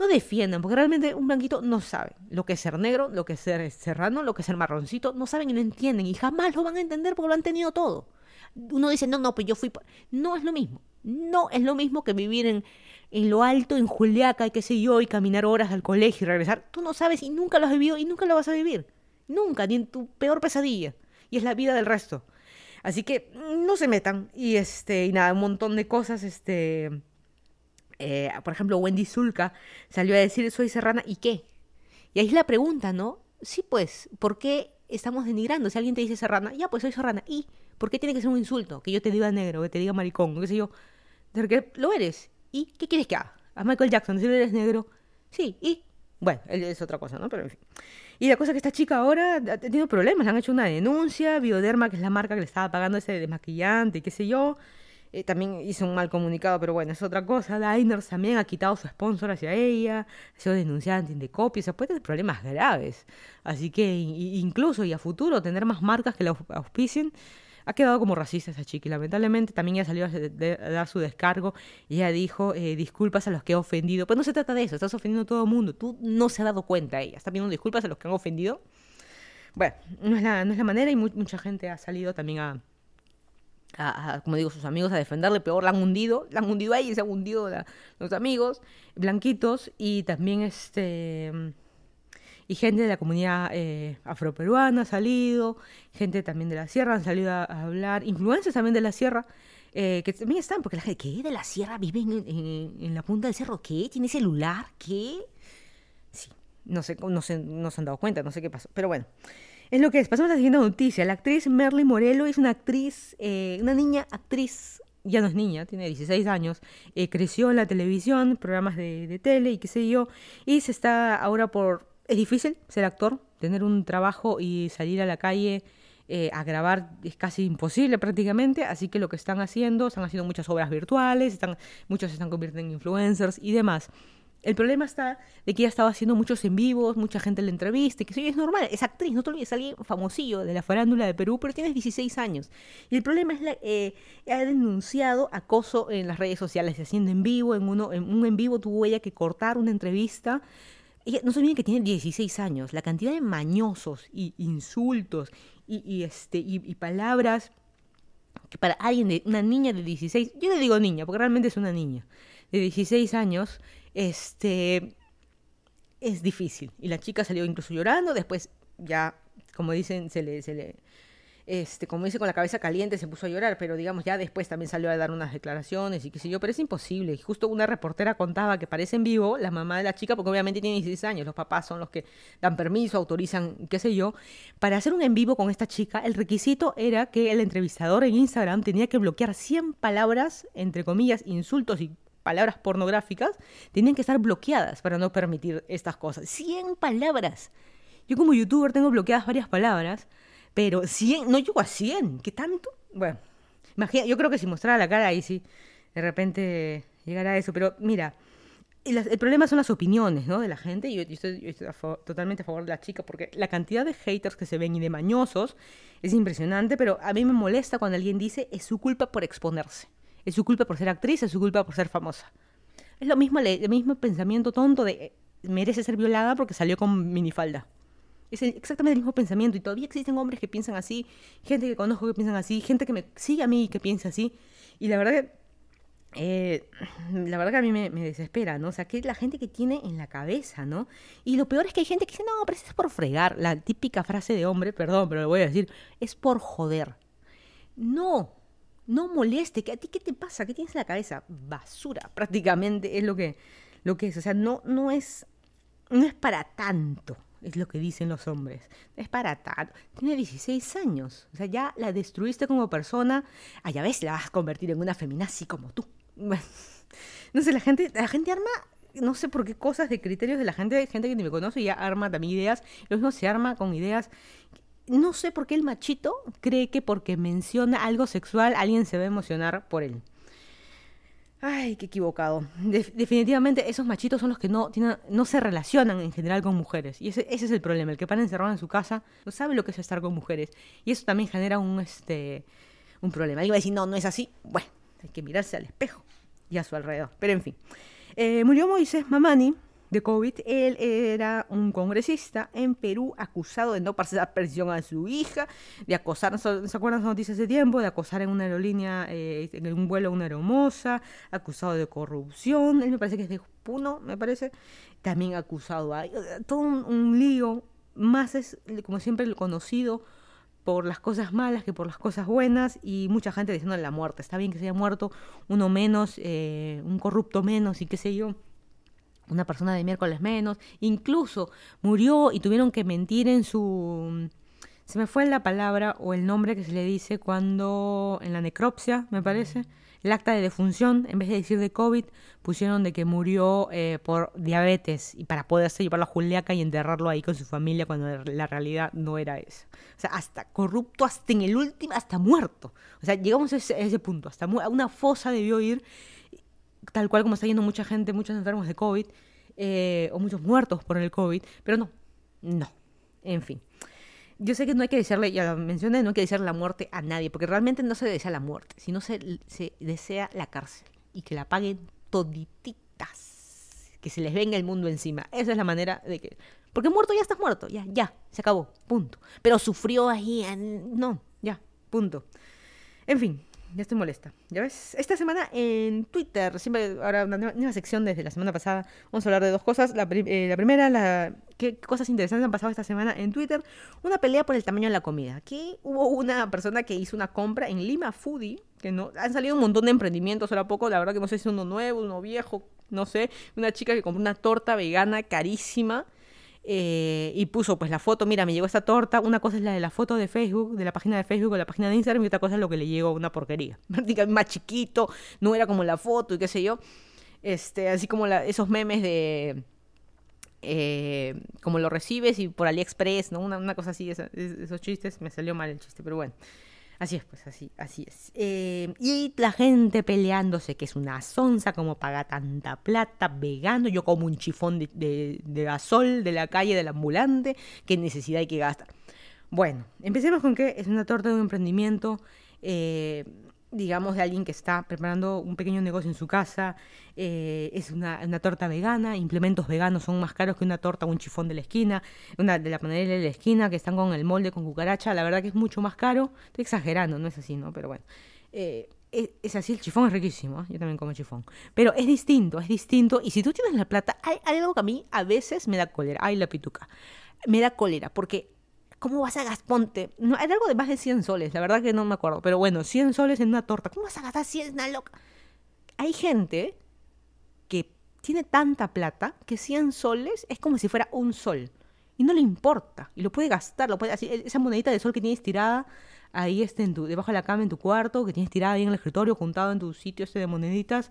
no defiendan, porque realmente un blanquito no sabe lo que es ser negro, lo que es ser serrano, lo que es ser marroncito, no saben y no entienden y jamás lo van a entender porque lo han tenido todo. Uno dice, no, no, pues yo fui... pa-". No es lo mismo. No es lo mismo que vivir en, en lo alto, en Juliaca y qué sé yo, y caminar horas al colegio y regresar. Tú no sabes y nunca lo has vivido y nunca lo vas a vivir. Nunca, ni en tu peor pesadilla. Y es la vida del resto. Así que mm, no se metan. Y este, y nada, un montón de cosas, este eh, por ejemplo, Wendy Zulka salió a decir soy serrana y qué. Y ahí es la pregunta, ¿no? Sí, pues, ¿por qué estamos denigrando? Si alguien te dice serrana, ya, pues soy serrana. ¿Y por qué tiene que ser un insulto? Que yo te diga negro, que te diga maricón, qué sé yo. Porque lo eres. ¿Y qué quieres que haga? A Michael Jackson, si eres negro. Sí, ¿y? Bueno, es otra cosa, ¿no? Pero en fin. Y la cosa es que esta chica ahora ha tenido problemas, le han hecho una denuncia, Bioderma, que es la marca que le estaba pagando ese desmaquillante qué sé yo, eh, también hizo un mal comunicado, pero bueno, es otra cosa. Diners también ha quitado su sponsor hacia ella, ha sido denunciante de copia, o sea, puede tener problemas graves. Así que incluso y a futuro tener más marcas que la aus- auspicien, ha quedado como racista esa chica lamentablemente también ella salió a, dar su descargo y ella dijo eh, disculpas a los que he ofendido. Pues no se trata de eso, estás ofendiendo a todo el mundo, tú no se ha dado cuenta ella, está pidiendo disculpas a los que han ofendido. Bueno, no es la, no es la manera y mu- mucha gente ha salido también a, a- a, como digo, sus amigos a defenderle, peor la han hundido, la han hundido a ella y se han hundido la- los amigos blanquitos y también este y gente de la comunidad eh, afroperuana ha salido, gente también de la sierra han salido a, a hablar, influencers también de la sierra, eh, que también están, porque la gente, ¿qué? ¿De la sierra vive en, en- en la punta del cerro? ¿Qué? ¿Tiene celular? ¿Qué? Sí, no sé, no se, no se han dado cuenta, no sé qué pasó, pero bueno. Es lo que es. Pasamos a la siguiente noticia. La actriz Merly Morello es una actriz, eh, una niña actriz, ya no es niña, tiene 16 años, eh, creció en la televisión, programas de, tele y qué sé yo, y se está ahora por... Es difícil ser actor, tener un trabajo y salir a la calle eh, a grabar es casi imposible prácticamente, así que lo que están haciendo, están haciendo muchas obras virtuales, están, muchos se están convirtiendo en influencers y demás. El problema está de que ella estaba haciendo muchos en vivos, mucha gente le entrevista, y que sí, es normal, es actriz, no te olvides, es alguien famosillo de la farándula de Perú, pero tienes 16 años. Y el problema es la, eh, ha denunciado acoso en las redes sociales, haciendo en vivo, en, uno, en un en vivo tuvo ella que cortar una entrevista. Ella, no se olviden que tiene 16 años, la cantidad de mañosos y insultos y, este, y palabras que para alguien de una niña de 16, yo le digo niña, porque realmente es una niña, de 16 años, este es difícil. Y la chica salió incluso llorando, después ya, como dicen, se le, se le este, como dice, con la cabeza caliente se puso a llorar, pero digamos, ya después también salió a dar unas declaraciones y qué sé yo, pero es imposible. Y justo una reportera contaba que parece en vivo la mamá de la chica, porque obviamente tiene 16 años, los papás son los que dan permiso, autorizan, qué sé yo. Para hacer un en vivo con esta chica, el requisito era que el entrevistador en Instagram tenía que bloquear 100 palabras, entre comillas, insultos y palabras pornográficas, tenían que estar bloqueadas para no permitir estas cosas. 100 palabras. Yo como youtuber tengo bloqueadas varias palabras, pero 100, no llego a 100, ¿qué tanto? Bueno, imagina, yo creo que si mostrara la cara ahí sí, de repente llegara a eso, pero mira, el, el problema son las opiniones, ¿no? De la gente, yo, yo estoy, yo estoy a favor- totalmente a favor de la chica, porque la cantidad de haters que se ven y de mañosos es impresionante, pero a mí me molesta cuando alguien dice es su culpa por exponerse, es su culpa por ser actriz, es su culpa por ser famosa. Es lo mismo, el mismo pensamiento tonto de eh, merece ser violada porque salió con minifalda. Es exactamente el mismo pensamiento y todavía existen hombres que piensan así, gente que conozco que piensan así, gente que me sigue a mí y que piensa así. Y la verdad que, eh, la verdad que a mí me, me desespera, ¿no? O sea, que es la gente que tiene en la cabeza, ¿no? Y lo peor es que hay gente que dice, no, pero eso es por fregar. La típica frase de hombre, perdón, pero lo voy a decir, es por joder. No, no moleste. ¿que ¿A ti qué te pasa? ¿Qué tienes en la cabeza? Basura, prácticamente es lo que, lo que es. O sea, no, no es, no es para tanto, es lo que dicen los hombres. Es para tanto. Tiene 16 años. O sea, ya la destruiste como persona. Ah, ya ves, la vas a convertir en una feminazi como tú. [laughs] No sé, la gente, la gente arma no sé por qué cosas de criterios de la gente, gente que ni me conoce ya arma también ideas. Lo mismo se arma con ideas. No sé por qué el machito cree que porque menciona algo sexual alguien se va a emocionar por él. Ay, qué equivocado. definitivamente esos machitos son los que no, no se relacionan en general con mujeres. Y ese, ese, es el problema. El que para encerrado en su casa no sabe lo que es estar con mujeres. Y eso también genera un, este, un problema. Alguien va a decir, no, no es así. Bueno, hay que mirarse al espejo y a su alrededor. Pero en fin. Eh, murió Moisés Mamani de COVID. Él era un congresista en Perú acusado de no pasar presión a su hija, de acosar, ¿se acuerdan las noticias de tiempo? De acosar en una aerolínea, eh, en un vuelo a una hermosa, acusado de corrupción, él me parece que es de Puno, me parece, también acusado, hay todo un, lío, más es como siempre el conocido por las cosas malas que por las cosas buenas y mucha gente diciendo la muerte. Está bien que se haya muerto uno menos, eh, un corrupto menos y qué sé yo una persona de miércoles menos, incluso murió y tuvieron que mentir en su... Se me fue la palabra o el nombre que se le dice cuando en la necropsia, me parece, el acta de defunción, en vez de decir de COVID, pusieron de que murió eh, por diabetes y para poderse llevarlo a Juliaca y enterrarlo ahí con su familia cuando la realidad no era eso. O sea, hasta corrupto, hasta en el último, hasta muerto. O sea, llegamos a ese, ese punto, hasta una fosa debió ir tal cual como está yendo mucha gente, muchos enfermos de COVID, eh, o muchos muertos por el COVID, pero no, no, en fin. Yo sé que no hay que desearle, ya lo mencioné, no hay que desearle la muerte a nadie, porque realmente no se desea la muerte, sino se, se desea la cárcel y que la paguen todititas, que se les venga el mundo encima. Esa es la manera de que... Porque muerto ya estás muerto, ya, ya, se acabó, punto. Pero sufrió ahí, no, ya, punto. En fin, ya estoy molesta. ¿Ya ves? Esta semana en Twitter, siempre, ahora una nueva, sección desde la semana pasada, vamos a hablar de dos cosas. La, eh, primera, la, qué cosas interesantes han pasado esta semana en Twitter. Una pelea por el tamaño de la comida. Aquí hubo una persona que hizo una compra en Lima Foodie, que no, han salido un montón de emprendimientos ahora poco, la verdad que no sé si es uno nuevo, uno viejo, no sé. Una chica que compró una torta vegana carísima eh, y puso pues la foto, mira, me llegó esta torta, una cosa es la de la foto de Facebook, de la página de Facebook o la página de Instagram y otra cosa es lo que le llegó una porquería. [laughs] Más chiquito, no era como la foto y qué sé yo. Este, así como esos memes de eh, como lo recibes y por AliExpress, ¿no? Una, una cosa así, esos chistes, me salió mal el chiste, pero bueno. Así es, pues así, así es. Eh, y la gente peleándose que es una sonza, como paga tanta plata, vegano, yo como un chifón de, de, de gasol de la calle del ambulante, qué necesidad hay que gastar. Bueno, empecemos con que es una torta de un emprendimiento. Eh, digamos, de alguien que está preparando un pequeño negocio en su casa, eh, es una, torta vegana, implementos veganos son más caros que una torta o un chifón de la esquina, una de la panadería de la esquina que están con el molde con cucaracha, la verdad que es mucho más caro, estoy exagerando, no es así, ¿no? Pero bueno. Eh, es, así, el chifón es riquísimo, ¿eh? yo también como chifón. Pero es distinto, es distinto. Y si tú tienes la plata, hay algo que a mí a veces me da cólera. Ay, la pituca. Me da cólera, porque ¿Cómo vas a gasponte? No, era algo de más de 100 soles, la verdad que no me acuerdo. Pero bueno, 100 soles en una torta. ¿Cómo vas a gastar 100 una loca? Hay gente que tiene tanta plata que 100 soles es como si fuera un sol. Y no le importa. Y lo puede gastar. Lo puede, así, esa monedita de sol que tienes tirada ahí este, en tu, debajo de la cama en tu cuarto, que tienes tirada ahí en el escritorio, juntado en tu sitio este de moneditas,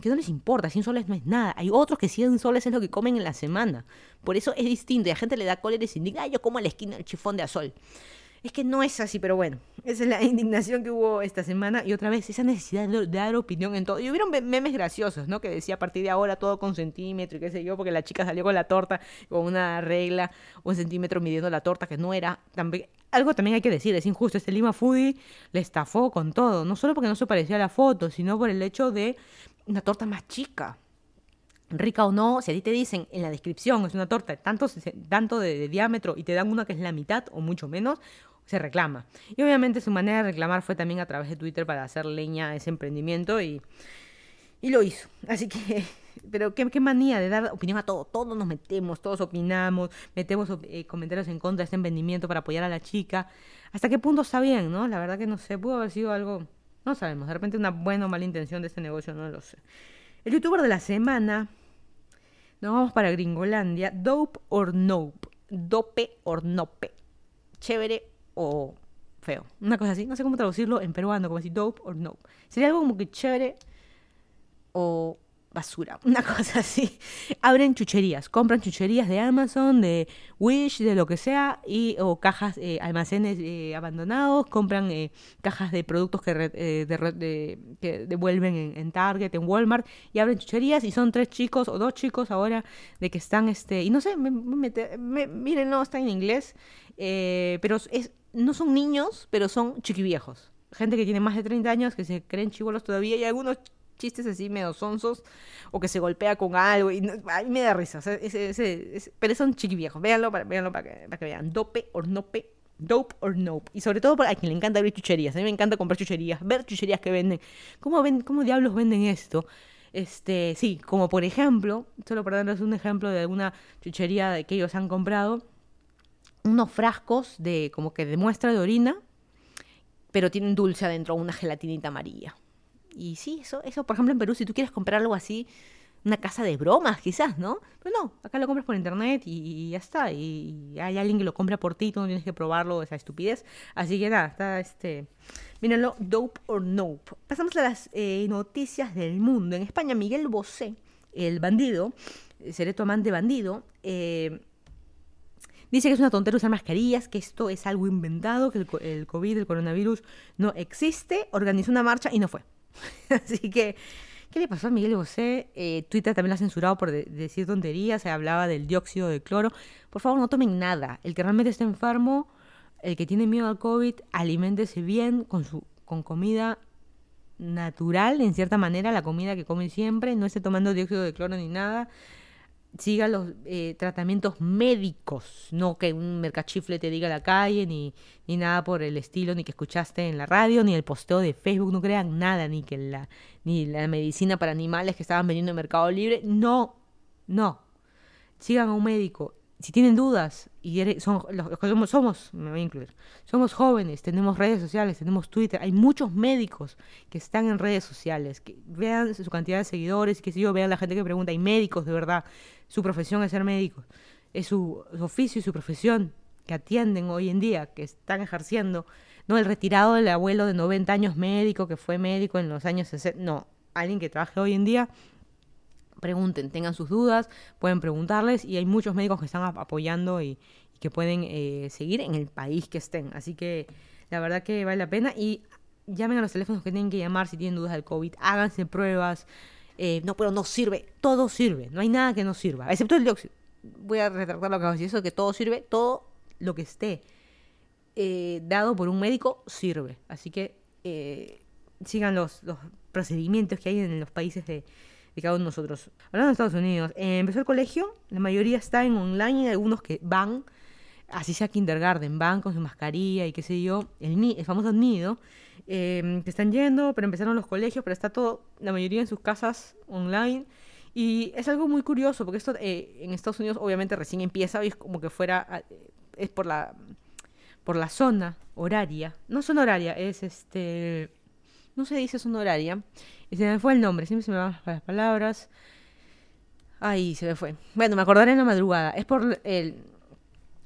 que no les importa, 100 soles no es nada. Hay otros que 100 soles es lo que comen en la semana. Por eso es distinto y a gente le da cólera y se indigna, yo como a la esquina el chifón de azul. Es que no es así, pero bueno, esa es la [laughs] indignación que hubo esta semana y otra vez esa necesidad de dar opinión en todo. Y hubieron memes graciosos, ¿no? Que decía a partir de ahora todo con centímetro y qué sé yo, porque la chica salió con la torta con una regla, un centímetro midiendo la torta, que no era también algo también hay que decir, es injusto, este Lima Foodie le estafó con todo, no solo porque no se parecía a la foto, sino por el hecho de una torta más chica. Rica o no, si a ti te dicen en la descripción es una torta de tanto, tanto de diámetro y te dan una que es la mitad o mucho menos, se reclama. Y obviamente su manera de reclamar fue también a través de Twitter para hacer leña a ese emprendimiento y, y lo hizo. Así que, pero qué, manía de dar opinión a todo. Todos nos metemos, todos opinamos, metemos eh, comentarios en contra de este emprendimiento para apoyar a la chica. ¿Hasta qué punto está bien, no? La verdad que no sé, pudo haber sido algo, no sabemos, de repente una buena o mala intención de este negocio, no lo sé. El youtuber de la semana, nos vamos para Gringolandia, Dope or Nope, Dope or Nope. Chévere o feo. Una cosa así. No sé cómo traducirlo en peruano, como si dope o no. Sería algo como que chévere o basura, [laughs] una cosa así. Abren chucherías, compran chucherías de Amazon, de Wish, de lo que sea, y, o cajas, eh, almacenes eh, abandonados, compran eh, cajas de productos que, que devuelven en, Target, en Walmart, y abren chucherías, y son tres chicos o dos chicos ahora de que están, este, y no sé, miren, no, está en inglés, pero es, no son niños, pero son chiquiviejos. Gente que tiene más de 30 años, que se creen chivolos todavía, y algunos chistes así medio sonsos o que se golpea con algo y a mí me da risa. pero son chiquiviejos. Véanlo, para, véanlo para, que, para que vean. Dope or nope. Dope or nope. Y sobre todo para quien le encanta ver chucherías. A mí me encanta comprar chucherías, ver chucherías que venden. ¿Cómo, ven, cómo diablos venden esto? Este, sí, como por ejemplo, solo para darles un ejemplo de alguna chuchería que ellos han comprado, unos frascos de como que de muestra de orina, pero tienen dulce adentro, una gelatinita amarilla. Y sí, eso, eso, por ejemplo, en Perú, si tú quieres comprar algo así, una casa de bromas, quizás, ¿no? Pero no, acá lo compras por internet y, ya está. Y, hay alguien que lo compra por ti, tú no tienes que probarlo, esa estupidez. Así que nada, está este. Mírenlo, dope or nope. Pasamos a las eh, noticias del mundo. En España, Miguel Bosé, el bandido, seré tu amante bandido, eh, Dice que es una tontería usar mascarillas, que esto es algo inventado, que el, el COVID, el coronavirus, no existe. Organizó una marcha y no fue. [laughs] Así que, ¿qué le pasó a Miguel Bosé? Eh, Twitter también lo ha censurado por decir tonterías, se hablaba del dióxido de cloro. Por favor, no tomen nada. El que realmente está enfermo, el que tiene miedo al COVID, aliméntese bien con, su, con comida natural, en cierta manera, la comida que come siempre, no esté tomando dióxido de cloro ni nada siga los eh, tratamientos médicos, no que un mercachifle te diga la calle, ni, ni nada por el estilo, ni que escuchaste en la radio, ni el posteo de Facebook, no crean nada, ni que la, ni la medicina para animales que estaban vendiendo en Mercado Libre, no, no. Sigan a un médico si tienen dudas, y son, los, somos, somos, me voy a incluir, somos jóvenes, tenemos redes sociales, tenemos Twitter, hay muchos médicos que están en redes sociales, que vean su cantidad de seguidores, que si yo vean la gente que pregunta, hay médicos de verdad, su profesión es ser médicos, es su, oficio y su profesión que atienden hoy en día, que están ejerciendo, no el retirado del abuelo de 90 años médico, que fue médico en los años 60, no, alguien que trabaje hoy en día pregunten, tengan sus dudas, pueden preguntarles y hay muchos médicos que están apoyando y, que pueden eh, seguir en el país que estén. Así que la verdad que vale la pena y llamen a los teléfonos que tienen que llamar si tienen dudas del COVID, háganse pruebas. Eh, no, pero no sirve, todo sirve, no hay nada que no sirva, excepto el dióxido. Voy a retratar lo que decir, eso que todo sirve, todo lo que esté eh, dado por un médico sirve. Así que sigan los, los procedimientos que hay en los países de, Hablando de Estados Unidos, eh, empezó el colegio, la mayoría está en online, hay algunos que van, así sea kindergarten, van con su mascarilla y qué sé yo, el, famoso nido, eh, que están yendo, pero empezaron los colegios, pero está todo, la mayoría en sus casas online. Y es algo muy curioso, porque esto eh, en Estados Unidos obviamente recién empieza, y es como que fuera, es por la, por la zona horaria, no zona horaria, es este, no se dice zona horaria, y se me fue el nombre, siempre se me van las palabras. Ay, se me fue. Bueno, me acordaré en la madrugada. Es por el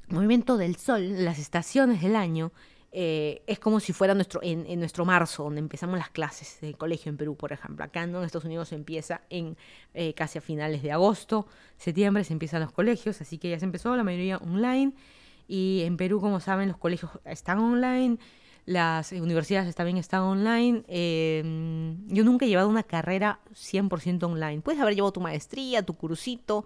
movimiento del sol, las estaciones del año. Eh, es como si fuera nuestro, en, nuestro marzo, donde empezamos las clases del colegio en Perú, por ejemplo. Acá en Estados Unidos se empieza en eh, casi a finales de agosto, septiembre se empiezan los colegios, así que ya se empezó la mayoría online. Y en Perú, como saben, los colegios están online las universidades también están online. Em, yo nunca he llevado una carrera 100% online. Puedes haber llevado tu maestría, tu cursito,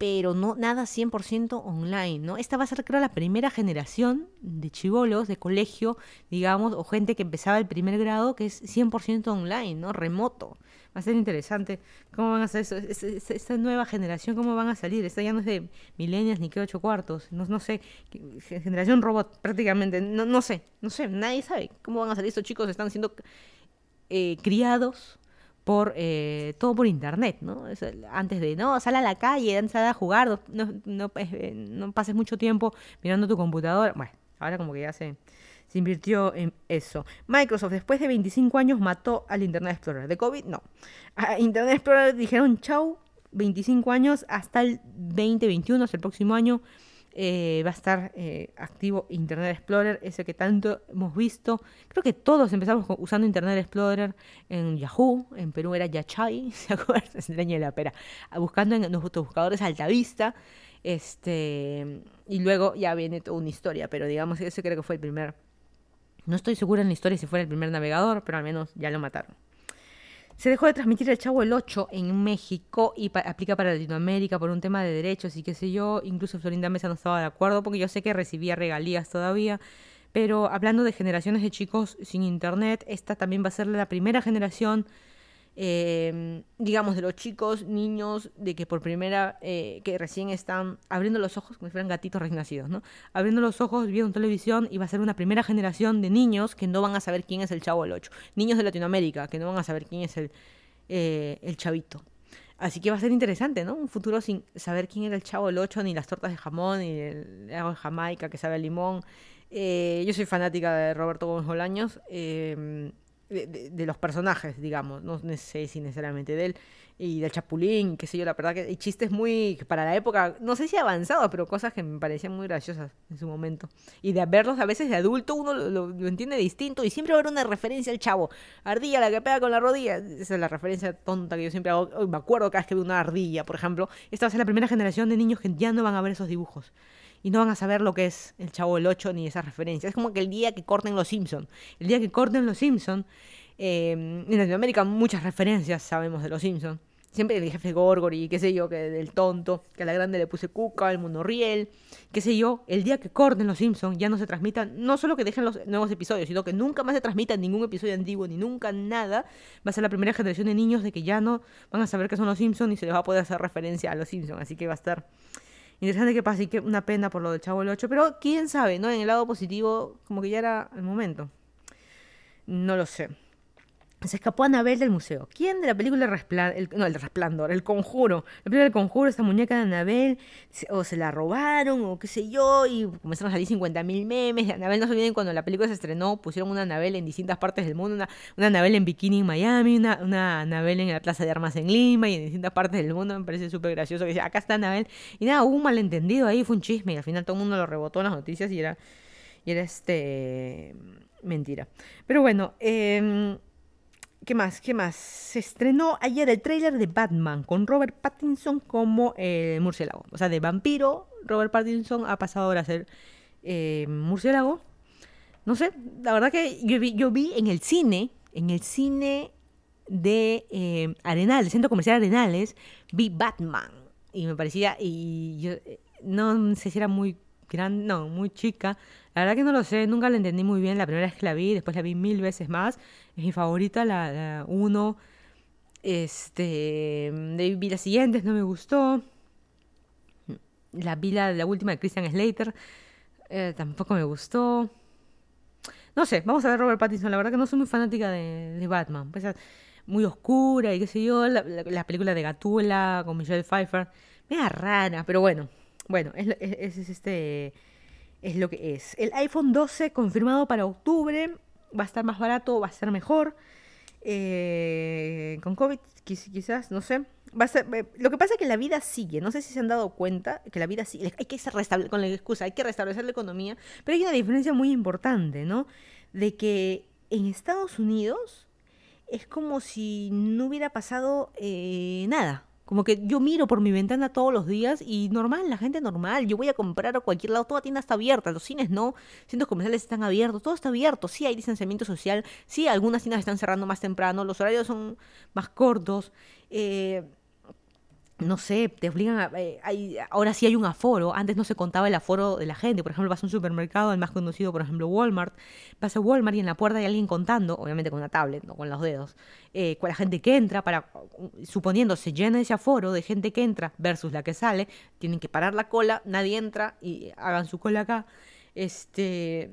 pero no nada 100% online, ¿no? Esta va a ser creo la primera generación de chivolos de colegio, digamos, o gente que empezaba el primer grado que es 100% online, ¿no? Remoto. Va a ser interesante cómo van a ser eso, esta nueva generación, cómo van a salir. Esta ya no es de milenias ni que ocho cuartos, no, no sé, generación robot prácticamente, no, no sé, no sé, nadie sabe cómo van a salir estos chicos, están siendo eh, criados por eh, todo por internet, ¿no? antes de, no, sal a la calle, sal a jugar, no, no, eh, no, pases mucho tiempo mirando tu computadora. Bueno, ahora como que ya se, se invirtió en eso. Microsoft, después de 25 años, mató al Internet Explorer. De COVID, no. A Internet Explorer dijeron chau, 25 años hasta el 2021, hasta el próximo año. Eh, va a estar eh, activo Internet Explorer, ese que tanto hemos visto. Creo que todos empezamos usando Internet Explorer en Yahoo, en Perú era Yachay, [laughs] ¿se acuerdan? Es el año de la pera. Buscando en nuestros buscadores Altavista. Este, y luego ya viene toda una historia, pero digamos, ese creo que fue el primer. No estoy segura en la historia si fue el primer navegador, pero al menos ya lo mataron. Se dejó de transmitir el Chavo el 8 en México y aplica para Latinoamérica por un tema de derechos y qué sé yo. Incluso Florinda Mesa no estaba de acuerdo porque yo sé que recibía regalías todavía. Pero hablando de generaciones de chicos sin internet, esta también va a ser la primera generación eh, digamos, de los chicos, niños, de que por primera, eh, que recién están abriendo los ojos, como si fueran gatitos recién nacidos, ¿no? Abriendo los ojos, viendo televisión, y va a ser una primera generación de niños que no van a saber quién es el chavo del 8. Niños de Latinoamérica que no van a saber quién es el, eh, el chavito. Así que va a ser interesante, ¿no? Un futuro sin saber quién era el chavo del 8, ni las tortas de jamón, ni el agua de Jamaica que sabe a limón. Eh, yo soy fanática de Roberto Gómez Bolaños. Eh, de, los personajes, digamos, no sé si necesariamente de él, y del Chapulín, qué sé yo, la verdad que hay chistes muy, para la época, no sé si avanzados, pero cosas que me parecían muy graciosas en su momento. Y de verlos a veces de adulto uno lo, entiende distinto y siempre va a haber una referencia al chavo. Ardilla, la que pega con la rodilla, esa es la referencia tonta que yo siempre hago, me acuerdo cada vez que veo una ardilla, por ejemplo. Esta va a ser la primera generación de niños que ya no van a ver esos dibujos y no van a saber lo que es el Chavo del 8 ni esas referencias. Es como que el día que corten los Simpsons, el día que corten los Simpsons, eh, en Latinoamérica muchas referencias sabemos de los Simpsons. Siempre el jefe Gorgory, qué sé yo, que del tonto, que a la grande le puse cuca, el monorriel, qué sé yo, el día que corten los Simpsons ya no se transmitan, no solo que dejen los nuevos episodios, sino que nunca más se transmitan ningún episodio antiguo, ni nunca nada, va a ser la primera generación de niños de que ya no van a saber qué son los Simpsons y se les va a poder hacer referencia a los Simpsons, así que va a estar interesante que pase y que una pena por lo del Chavo el 8, pero quién sabe, ¿no? En el lado positivo, como que ya era el momento. No lo sé. Se escapó Anabel del museo. ¿Quién de la película el, no, el Resplandor, el Conjuro? La película del Conjuro, esta muñeca de Anabel, o se la robaron, o qué sé yo, y comenzaron a salir 50.000 memes de Anabel. No se olviden cuando la película se estrenó, pusieron una Anabel en distintas partes del mundo, una, una Anabel en bikini en Miami, una, una Anabel en la Plaza de Armas en Lima y en distintas partes del mundo. Me parece súper gracioso que decía, acá está Anabel. Y nada, hubo un malentendido ahí, fue un chisme, y al final todo el mundo lo rebotó en las noticias y era, y era este mentira. Pero bueno, eh ¿Qué más? ¿Qué más? Se estrenó ayer el tráiler de Batman con Robert Pattinson como eh, murciélago. O sea, de vampiro, Robert Pattinson ha pasado ahora a ser eh, murciélago. No sé, la verdad que yo vi, yo vi en el cine, en el cine de eh, Arenal, el centro comercial Arenales, vi Batman. Y me parecía, y yo eh, no sé si era muy grande, no, muy chica. La verdad que no lo sé, nunca la entendí muy bien la primera vez que la vi, después la vi mil veces más. Es mi favorita, la 1. Este, vi las siguientes, no me gustó. La vi la, la última de Christian Slater, eh, tampoco me gustó. No sé, vamos a ver Robert Pattinson. La verdad que no soy muy fanática de, Batman. Pues, muy oscura y qué sé yo. La, película de Gatula con Michelle Pfeiffer. da rara, pero bueno. Bueno, es, es este es lo que es. El iPhone 12 confirmado para octubre. Va a estar más barato, va a ser mejor. Eh, con COVID, quizás, no sé. Eh, lo que pasa es que la vida sigue. No sé si se han dado cuenta que la vida sigue. Hay que restablecer, con la excusa, hay que restablecer la economía. Pero hay una diferencia muy importante, ¿no? De que en Estados Unidos es como si no hubiera pasado eh, nada. Como que yo miro por mi ventana todos los días y normal, la gente normal. Yo voy a comprar a cualquier lado, toda tienda está abierta, los cines no, centros comerciales están abiertos, todo está abierto. Sí hay distanciamiento social, sí algunas tiendas están cerrando más temprano, los horarios son más cortos. Eh, no sé, te obligan a... Eh, hay, ahora sí hay un aforo, antes no se contaba el aforo de la gente, por ejemplo, vas a un supermercado, el más conocido, por ejemplo, Walmart, vas a Walmart y en la puerta hay alguien contando, obviamente con una tablet, no con los dedos, eh, con la gente que entra, para suponiendo se llena ese aforo de gente que entra versus la que sale, tienen que parar la cola, nadie entra y hagan su cola acá, este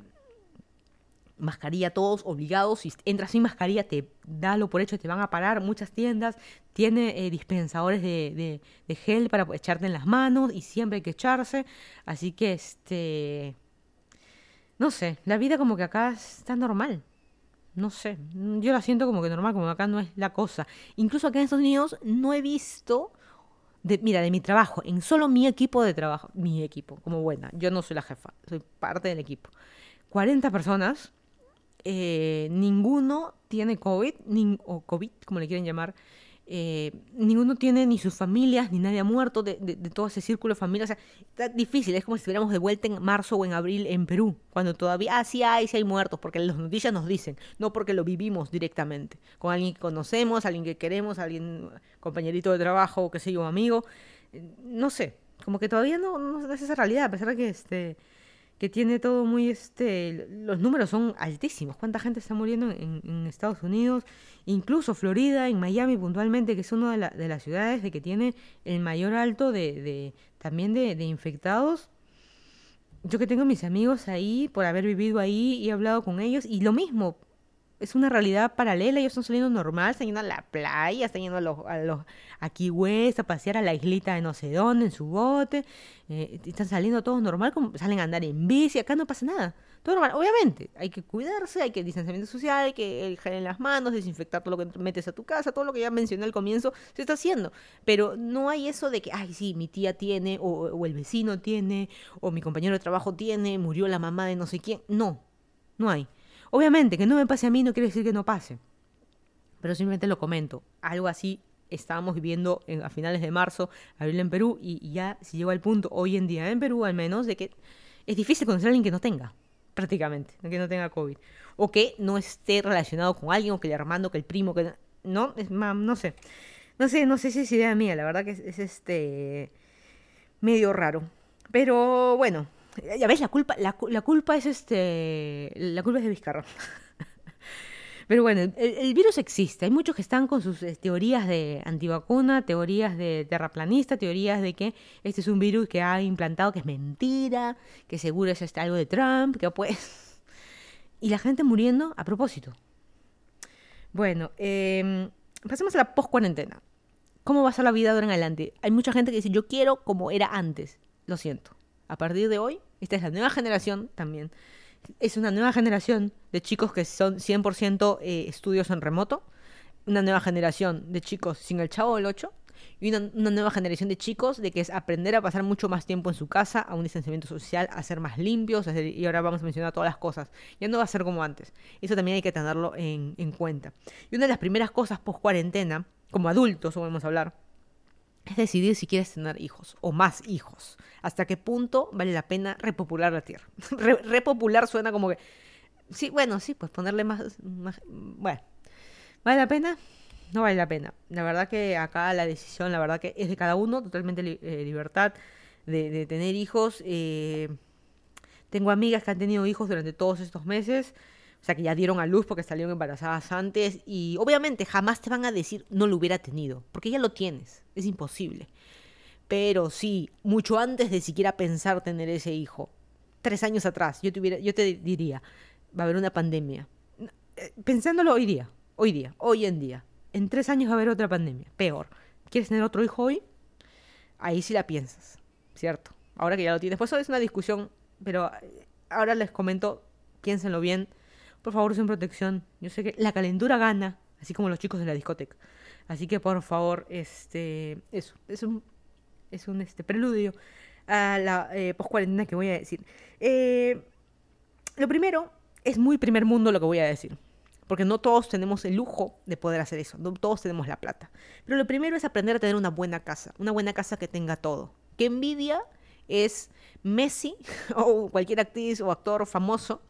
mascarilla todos obligados. Si entras sin mascarilla, te dalo por hecho, te van a parar. Muchas tiendas tiene eh, dispensadores de, de, gel para echarte en las manos y siempre hay que echarse. Así que, este. No sé, la vida como que acá está normal. No sé, yo la siento como que normal, como acá no es la cosa. Incluso acá en Estados Unidos no he visto de, mira, de mi trabajo, en solo mi equipo de trabajo, mi equipo, como buena, yo no soy la jefa, soy parte del equipo. 40 personas, eh, ninguno tiene COVID, o COVID, como le quieren llamar, eh, ninguno tiene ni sus familias, ni nadie ha muerto de, todo ese círculo de familias. O sea, está difícil, es como si estuviéramos de vuelta en marzo o en abril en Perú, cuando todavía, ah, sí hay, sí hay muertos, porque las noticias nos dicen, no porque lo vivimos directamente, con alguien que conocemos, alguien que queremos, alguien, compañerito de trabajo, qué sé yo, amigo, eh, no sé, como que todavía no, no es esa realidad, a pesar de que este que tiene todo muy, este, los números son altísimos. ¿Cuánta gente está muriendo en, Estados Unidos? Incluso Florida, en Miami puntualmente, que es una de, las ciudades de que tiene el mayor alto de, de también de, de, infectados. Yo que tengo mis amigos ahí, por haber vivido ahí y hablado con ellos, y lo mismo, es una realidad paralela, ellos están saliendo normal, están yendo a la playa, están yendo a los, a los aquí West, a pasear a la islita de no sé dónde, en su bote, eh, están saliendo todos normal, como salen a andar en bici, acá no pasa nada, todo normal, obviamente, hay que cuidarse, hay que distanciamiento social, hay que gel en las manos, desinfectar todo lo que metes a tu casa, todo lo que ya mencioné al comienzo, se está haciendo, pero no hay eso de que, ay, sí, mi tía tiene, o, o el vecino tiene, o mi compañero de trabajo tiene, murió la mamá de no sé quién, no, no hay. Obviamente, que no me pase a mí no quiere decir que no pase. Pero simplemente lo comento. Algo así estábamos viviendo a finales de marzo, abril en Perú, y, ya se llegó al punto, hoy en día en Perú al menos, de que es difícil conocer a alguien que no tenga, prácticamente, que no tenga COVID. O que no esté relacionado con alguien, o que el hermano, que el primo, que no, es no sé. No sé, no sé si es idea mía, la verdad que es este medio raro. Pero bueno, ya ves, la culpa, la, culpa es este. La culpa es de Vizcarra. [laughs] Pero bueno, el, virus existe. Hay muchos que están con sus eh, teorías de antivacuna, teorías de terraplanista, teorías de que este es un virus que ha implantado, que es mentira, que seguro es este, algo de Trump, que pues. [laughs] Y la gente muriendo a propósito. Bueno, em, pasemos a la post-cuarentena. ¿Cómo va a ser la vida ahora en adelante? Hay mucha gente que dice, yo quiero como era antes. Lo siento. A partir de hoy, esta es la nueva generación también. Es una nueva generación de chicos que son 100% eh, estudios en remoto, una nueva generación de chicos sin el chavo del 8 y una, nueva generación de chicos de que es aprender a pasar mucho más tiempo en su casa, a un distanciamiento social, a ser más limpios, y ahora vamos a mencionar todas las cosas. Ya no va a ser como antes. Eso también hay que tenerlo en, en cuenta. Y una de las primeras cosas post cuarentena, como adultos, vamos a hablar, es decidir si quieres tener hijos o más hijos. Hasta qué punto vale la pena repopular la tierra. [laughs] repopular suena como que. Sí, bueno, sí, pues ponerle más, Bueno, ¿vale la pena? No vale la pena. La verdad que acá la decisión, la verdad que es de cada uno, totalmente eh, libertad de, tener hijos. Eh, tengo amigas que han tenido hijos durante todos estos meses o sea, que ya dieron a luz porque salieron embarazadas antes y obviamente jamás te van a decir no lo hubiera tenido, porque ya lo tienes, es imposible. Pero sí, mucho antes de siquiera pensar tener ese hijo, tres años atrás, yo te, yo te diría, va a haber una pandemia. Eh, pensándolo hoy día, hoy día, hoy en día, en tres años va a haber otra pandemia, peor. ¿Quieres tener otro hijo hoy? Ahí sí la piensas, ¿cierto? Ahora que ya lo tienes. Pues eso es una discusión, pero eh, ahora les comento, piénsenlo bien por favor usen protección. Yo sé que la calentura gana, así como los chicos de la discoteca. Así que por favor, este, eso, es un, es un este, preludio a la eh, post cuarentena que voy a decir. Eh, lo primero, es muy primer mundo lo que voy a decir. Porque no todos tenemos el lujo de poder hacer eso, no todos tenemos la plata. Pero lo primero es aprender a tener una buena casa, una buena casa que tenga todo. Que envidia es Messi [laughs] o cualquier actriz o actor famoso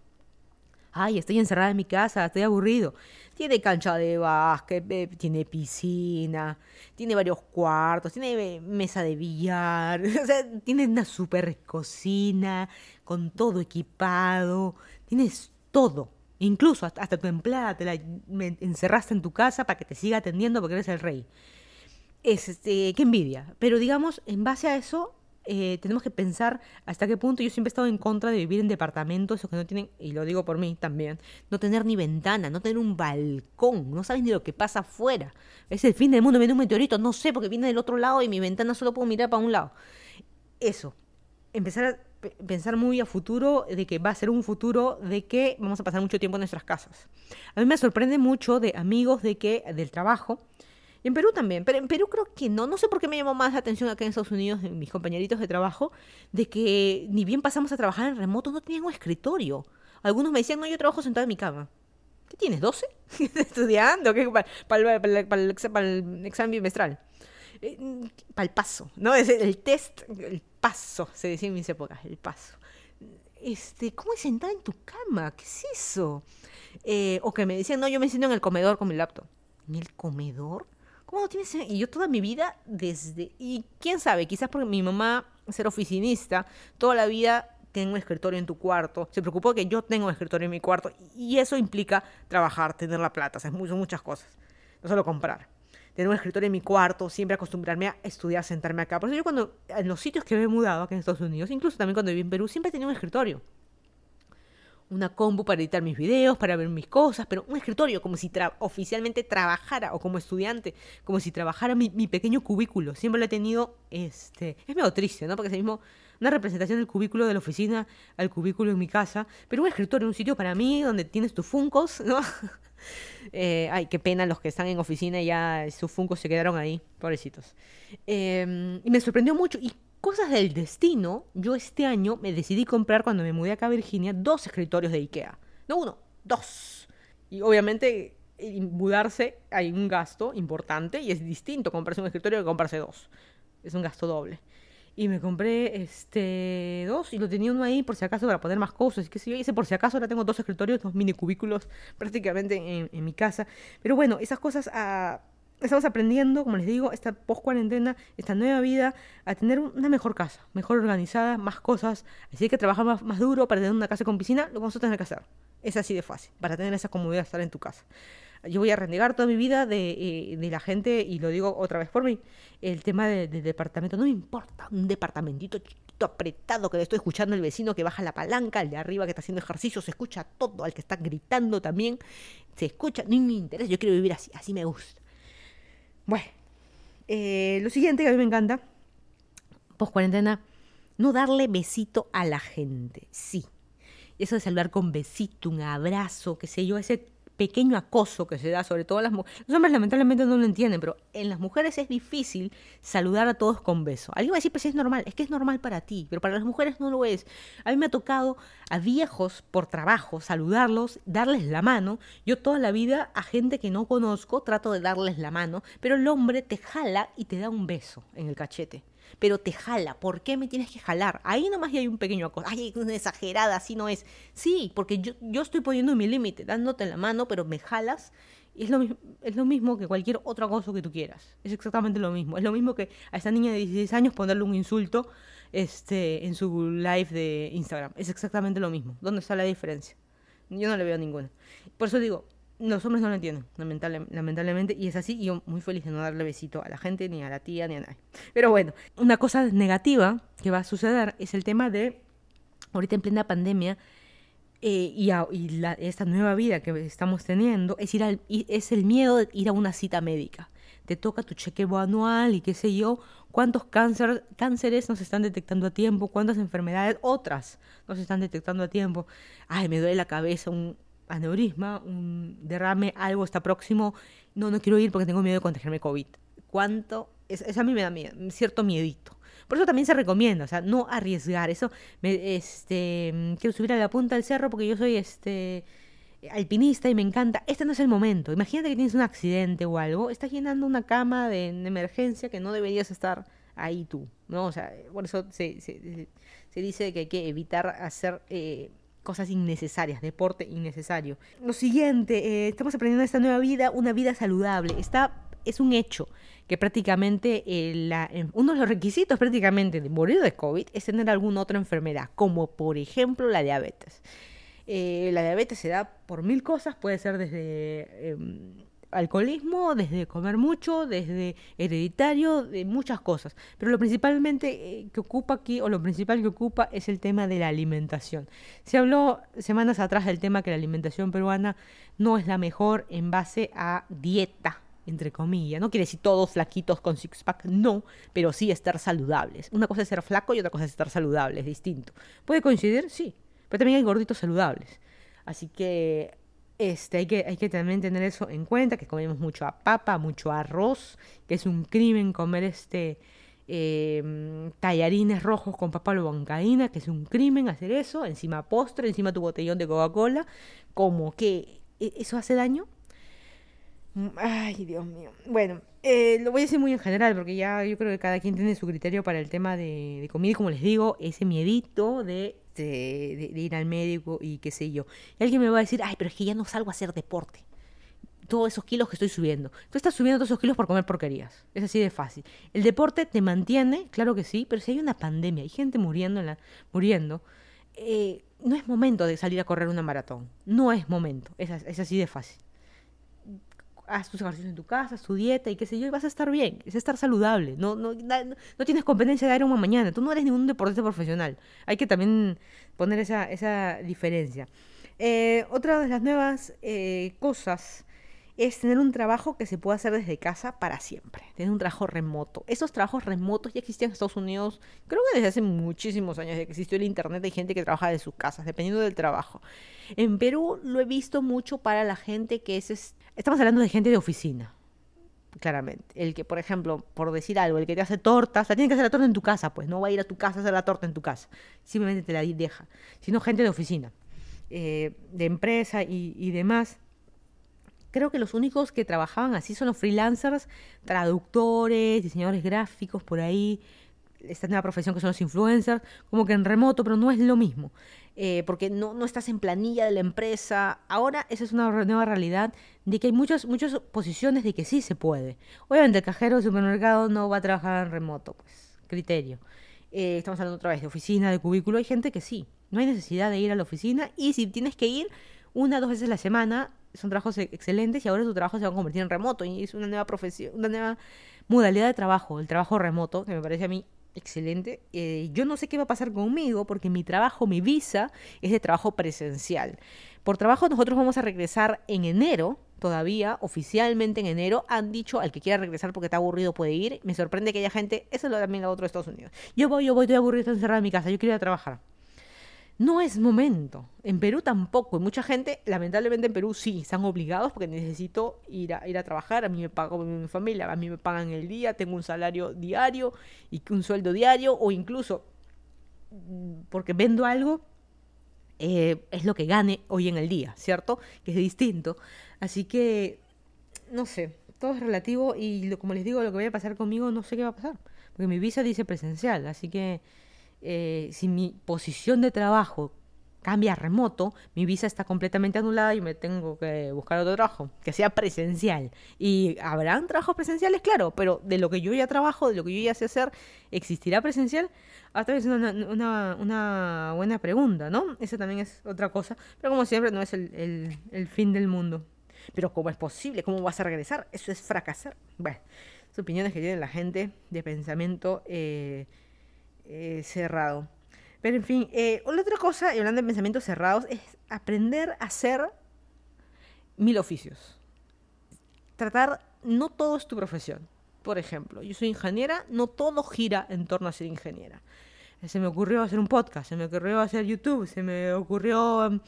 ay, estoy encerrada en mi casa, estoy aburrido. Tiene cancha de básquet, eh, tiene piscina, tiene varios cuartos, tiene eh, mesa de billar, [laughs] o sea, tiene una super cocina con todo equipado, tienes todo. Incluso hasta, tu empleada te la encerraste en tu casa para que te siga atendiendo porque eres el rey. Es, este, qué envidia. Pero digamos, en base a eso, eh, tenemos que pensar hasta qué punto yo siempre he estado en contra de vivir en departamentos, que no tienen, y lo digo por mí también, no tener ni ventana, no tener un balcón, no sabes ni lo que pasa afuera. Es el fin del mundo, viene un meteorito, no sé, porque viene del otro lado y mi ventana solo puedo mirar para un lado. Eso, empezar a pensar muy a futuro de que va a ser un futuro de que vamos a pasar mucho tiempo en nuestras casas. A mí me sorprende mucho de amigos de que del trabajo Y en Perú también, pero en Perú creo que no. No sé por qué me llamó más la atención acá en Estados Unidos, de mis compañeritos de trabajo, de que ni bien pasamos a trabajar en remoto, no tenían un escritorio. Algunos me decían, no, yo trabajo sentado en mi cama. ¿Qué tienes, 12? [laughs] ¿Estudiando? ¿Qué? Para, el, examen bimestral. Eh, para el paso, ¿no? Es el test, el paso, se decía en mis épocas, el paso. Este, ¿cómo es sentada en tu cama? ¿Qué es eso? Eh, o que me decían, no, yo me siento en el comedor con mi laptop. ¿En el comedor? ¿Cómo no tienes? Y yo toda mi vida desde... Y quién sabe, quizás porque mi mamá, ser oficinista, toda la vida tengo un escritorio en tu cuarto. Se preocupó que yo tengo un escritorio en mi cuarto. Y eso implica trabajar, tener la plata, o son muchas cosas. No solo comprar tener un escritorio en mi cuarto, siempre acostumbrarme a estudiar, sentarme acá. Por eso yo cuando, en los sitios que me he mudado acá en Estados Unidos, incluso también cuando viví en Perú, siempre tenía un escritorio. Una compu para editar mis videos, para ver mis cosas, pero un escritorio como si oficialmente trabajara o como estudiante, como si trabajara mi, mi, pequeño cubículo. Siempre lo he tenido, este, es medio triste, ¿no? Porque es mismo una representación del cubículo de la oficina al cubículo en mi casa, pero un escritorio, un sitio para mí donde tienes tus funcos, ¿no? [laughs] Eh, ay, qué pena los que están en oficina y ya sus funcos se quedaron ahí, pobrecitos. Em, y me sorprendió mucho. Y cosas del destino, yo este año me decidí comprar cuando me mudé acá a Virginia dos escritorios de Ikea. No uno, dos. Y obviamente mudarse hay un gasto importante y es distinto comprarse un escritorio que comprarse dos. Es un gasto doble. Y me compré este dos y lo tenía uno ahí por si acaso para poner más cosas. Y yo hice por si acaso ahora tengo dos escritorios, dos mini cubículos prácticamente en, mi casa. Pero bueno, esas cosas ah, estamos aprendiendo, como les digo, esta post cuarentena, esta nueva vida, a tener una mejor casa, mejor organizada, más cosas. Así que trabajar más, más duro para tener una casa con piscina, lo vamos a tener que hacer. Es así de fácil, para tener esa comodidad de estar en tu casa yo voy a renegar toda mi vida de, eh, de, la gente, y lo digo otra vez por mí, el tema del de departamento. No me importa un departamentito chiquito, apretado, que le estoy escuchando el vecino que baja la palanca, el de arriba que está haciendo ejercicio, se escucha todo, al que está gritando también, se escucha, no me interesa, yo quiero vivir así, así me gusta. Bueno, eh, lo siguiente que a mí me encanta, post cuarentena, no darle besito a la gente, sí. Eso de saludar con besito, un abrazo, qué sé yo, ese pequeño acoso que se da, sobre todo a las mujeres. Los hombres lamentablemente no lo entienden, pero en las mujeres es difícil saludar a todos con beso. Alguien va a decir, pues es normal, es que es normal para ti, pero para las mujeres no lo es. A mí me ha tocado a viejos por trabajo saludarlos, darles la mano. Yo toda la vida a gente que no conozco trato de darles la mano, pero el hombre te jala y te da un beso en el cachete pero te jala. ¿Por qué me tienes que jalar? Ahí nomás hay un pequeño acoso. Ay, una exagerada, así no es. Sí, porque yo, yo estoy poniendo mi límite, dándote la mano, pero me jalas. Y es lo, es lo mismo que cualquier otro acoso que tú quieras. Es exactamente lo mismo. Es lo mismo que a esta niña de 16 años ponerle un insulto este, en su live de Instagram. Es exactamente lo mismo. ¿Dónde está la diferencia? Yo no le veo ninguna. Por eso digo, los hombres no lo entienden, lamentablemente, y es así, y yo muy feliz de no darle besito a la gente, ni a la tía, ni a nadie. Pero bueno, una cosa negativa que va a suceder es el tema de, ahorita en plena pandemia, eh, y, esta nueva vida que estamos teniendo, es, ir al, es el miedo de ir a una cita médica. Te toca tu chequeo anual y qué sé yo, cuántos cáncer, cánceres nos están detectando a tiempo, cuántas enfermedades otras nos están detectando a tiempo. Ay, me duele la cabeza, un, aneurisma, un derrame, algo está próximo, no, no quiero ir porque tengo miedo de contagiarme COVID. ¿Cuánto? Eso a mí me da miedo, cierto miedito. Por eso también se recomienda, o sea, no arriesgar. Eso, me, este, quiero subir a la punta del cerro porque yo soy este alpinista y me encanta. Este no es el momento. Imagínate que tienes un accidente o algo, estás llenando una cama de, emergencia que no deberías estar ahí tú, ¿no? O sea, por eso se dice que hay que evitar hacer eh, cosas innecesarias, deporte innecesario. Lo siguiente, eh, estamos aprendiendo esta nueva vida, una vida saludable. Está, es un hecho que prácticamente eh, uno de los requisitos prácticamente de morir de COVID es tener alguna otra enfermedad, como por ejemplo la diabetes. Eh, la diabetes se da por mil cosas, puede ser desde em, alcoholismo, desde comer mucho, desde hereditario, de muchas cosas. Pero lo principalmente eh, que ocupa aquí, o lo principal que ocupa, es el tema de la alimentación. Se habló semanas atrás del tema que la alimentación peruana no es la mejor en base a dieta entre comillas. No quiere decir todos flaquitos con six-pack, no, pero sí estar saludables. Una cosa es ser flaco y otra cosa es estar saludable, es distinto. ¿Puede coincidir? Sí, pero también hay gorditos saludables. Así que Este, hay, que, hay que también tener eso en cuenta, que comemos mucho a papa, mucho arroz, que es un crimen comer este eh, tallarines rojos con papa bancaína, que es un crimen hacer eso, encima postre, encima tu botellón de Coca-Cola, como que ¿e-, eso hace daño. Mm, ay, Dios mío. Bueno, eh, lo voy a decir muy en general, porque ya yo creo que cada quien tiene su criterio para el tema de, de comida, y como les digo, ese miedito de de, ir al médico y qué sé yo. Y alguien me va a decir, ay, pero es que ya no salgo a hacer deporte. Todos esos kilos que estoy subiendo. Tú estás subiendo todos esos kilos por comer porquerías. Es así de fácil. El deporte te mantiene, claro que sí, pero si hay una pandemia, hay gente muriendo, muriendo, eh, no es momento de salir a correr una maratón. No es momento. Es así de fácil haz tus ejercicios en tu casa, tu dieta y qué sé yo, y vas a estar bien, es estar saludable. No, no, no, tienes competencia de Ironman mañana, tú no eres ningún deportista profesional. Hay que también poner esa, esa diferencia. Eh, otra de las nuevas eh, cosas es tener un trabajo que se pueda hacer desde casa para siempre, tener un trabajo remoto. Esos trabajos remotos ya existían en Estados Unidos, creo que desde hace muchísimos años, que existió el Internet, hay gente que trabaja de sus casas, dependiendo del trabajo. En Perú lo he visto mucho para la gente que es... Estamos hablando de gente de oficina, claramente. El que, por ejemplo, por decir algo, el que te hace tortas, la tiene que hacer la torta en tu casa, pues no va a ir a tu casa a hacer la torta en tu casa, simplemente te la deja, sino gente de oficina, eh, de empresa y, y demás. Creo que los únicos que trabajaban así son los freelancers, traductores, diseñadores gráficos, por ahí, esta nueva profesión que son los influencers, como que en remoto, pero no es lo mismo, eh, porque no, no estás en planilla de la empresa. Ahora esa es una nueva realidad de que hay muchas, muchas posiciones de que sí se puede. Obviamente el cajero del supermercado no va a trabajar en remoto, pues, criterio. Eh, estamos hablando otra vez de oficina, de cubículo, hay gente que sí, no hay necesidad de ir a la oficina y si tienes que ir una o dos veces a la semana, son trabajos e-, excelentes y ahora tu trabajo se va a convertir en remoto y es una nueva profesión, una nueva modalidad de trabajo, el trabajo remoto, que me parece a mí excelente. Eh, yo no sé qué va a pasar conmigo porque mi trabajo, mi visa, es de trabajo presencial. Por trabajo nosotros vamos a regresar en enero, todavía, oficialmente en enero. Han dicho al que quiera regresar porque está aburrido puede ir. Me sorprende que haya gente, eso es lo también lo otro de Estados Unidos. Yo voy, yo voy, estoy aburrido, estoy encerrado en mi casa, yo quiero ir a trabajar no es momento. En Perú tampoco. Y mucha gente, lamentablemente en Perú sí, están obligados porque necesito ir a, trabajar. A mí me pago mi familia, a mí me pagan el día, tengo un salario diario y un sueldo diario o incluso mm, porque vendo algo, eh, es lo que gane hoy en el día, ¿cierto? Que es distinto. Así que, no sé, todo es relativo y como les digo, lo que vaya a pasar conmigo no sé qué va a pasar. Porque mi visa dice presencial, así que eh, si mi posición de trabajo cambia remoto, mi visa está completamente anulada y me tengo que buscar otro trabajo, que sea presencial. Y habrán trabajos presenciales, claro, pero de lo que yo ya trabajo, de lo que yo ya sé hacer, ¿existirá presencial? Hasta vez una, una, una, buena pregunta, ¿no? Esa también es otra cosa, pero como siempre no es el, el, fin del mundo. Pero ¿cómo es posible? ¿Cómo vas a regresar? Eso es fracasar. Bueno, son opiniones que tiene la gente de pensamiento. Eh, eh, cerrado. Pero en fin, eh, la otra cosa, hablando de pensamientos cerrados, es aprender a hacer mil oficios. Tratar, no todo es tu profesión. Por ejemplo, yo soy ingeniera, no todo gira en torno a ser ingeniera. Se me ocurrió hacer un podcast, se me ocurrió hacer YouTube, se me ocurrió em,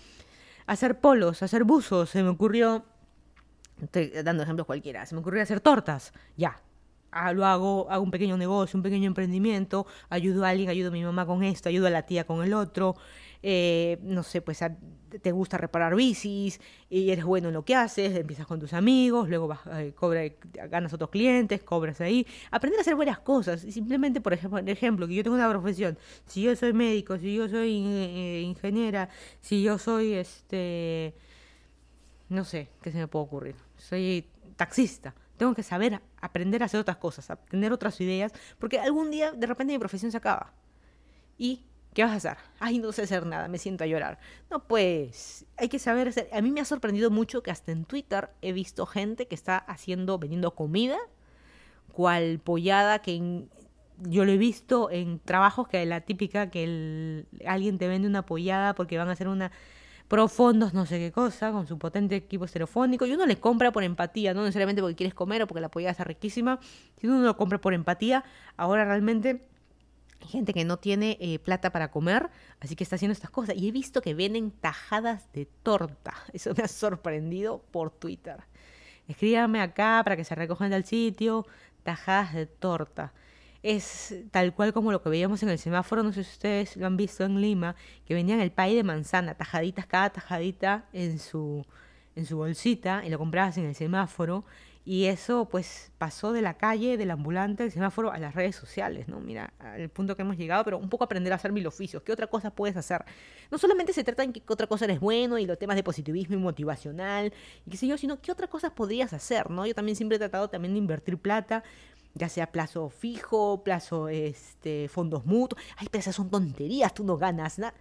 hacer polos, hacer buzos, se me ocurrió, estoy dando ejemplos cualquiera, se me ocurrió hacer tortas, ya, Ah, lo hago, hago un pequeño negocio, un pequeño emprendimiento, ayudo a alguien, ayudo a mi mamá con esto, ayudo a la tía con el otro, eh, no sé, pues te gusta reparar bicis y eres bueno en lo que haces, empiezas con tus amigos, luego vas, eh, cobra, ganas otros clientes, cobras ahí, aprender a hacer buenas cosas simplemente, por ejemplo, ejemplo, que yo tengo una profesión, si yo soy médico, si yo soy eh, ingeniera, si yo soy, este, no sé, qué se me puede ocurrir, soy taxista tengo que saber aprender a hacer otras cosas, a tener otras ideas, porque algún día de repente mi profesión se acaba. ¿Y qué vas a hacer? Ay, no sé hacer nada, me siento a llorar. No, pues hay que saber hacer. A mí me ha sorprendido mucho que hasta en Twitter he visto gente que está haciendo, vendiendo comida, cual pollada que yo lo he visto en trabajos que la típica que alguien te vende una pollada porque van a hacer una profundos, no sé qué cosa, con su potente equipo estereofónico, y uno le compra por empatía, no necesariamente porque quieres comer o porque la pollada está riquísima, si uno lo compra por empatía, ahora realmente gente que no tiene eh, plata para comer, así que está haciendo estas cosas. Y he visto que venden tajadas de torta. [laughs] Eso me ha sorprendido por Twitter. Escríbame acá para que se recojan del sitio. Tajadas de torta. Es tal cual como lo que veíamos en el semáforo, no sé si ustedes lo han visto en Lima, que vendían el pay de manzana, tajaditas, cada tajadita en su, en su bolsita, y lo comprabas en el semáforo y eso pues pasó de la calle, del ambulante, del semáforo a las redes sociales, ¿no? Mira, al punto que hemos llegado, pero un poco aprender a hacer mil oficios. ¿Qué otra cosa puedes hacer? No solamente se trata en qué otra cosa eres bueno y los temas de positivismo y motivacional y qué sé yo, sino qué otras cosas podrías hacer, ¿no? Yo también siempre he tratado también de invertir plata ya sea plazo fijo, plazo este, fondos mutuos. Ay, pero esas son tonterías, tú no ganas nada.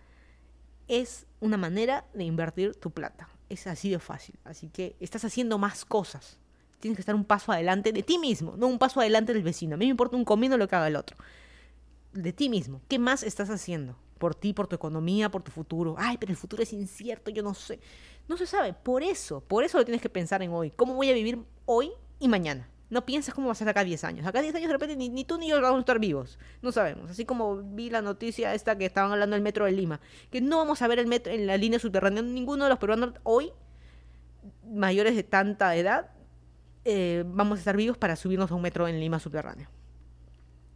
Es una manera de invertir tu plata. Es así de fácil. Así que estás haciendo más cosas tienes que estar un paso adelante de ti mismo, no un paso adelante del vecino. A mí me importa un comino lo que haga el otro. De ti mismo. ¿Qué más estás haciendo? Por ti, por tu economía, por tu futuro. Ay, pero el futuro es incierto, yo no sé. No se sabe. Por eso, por eso lo tienes que pensar en hoy. ¿Cómo voy a vivir hoy y mañana? No pienses cómo vas a ser acá 10 años. Acá 10 años de repente ni, ni, tú ni yo vamos a estar vivos. No sabemos. Así como vi la noticia esta que estaban hablando del metro de Lima. Que no vamos a ver el metro en la línea subterránea. Ninguno de los peruanos hoy, mayores de tanta edad, eh, vamos a estar vivos para subirnos a un metro en Lima subterráneo.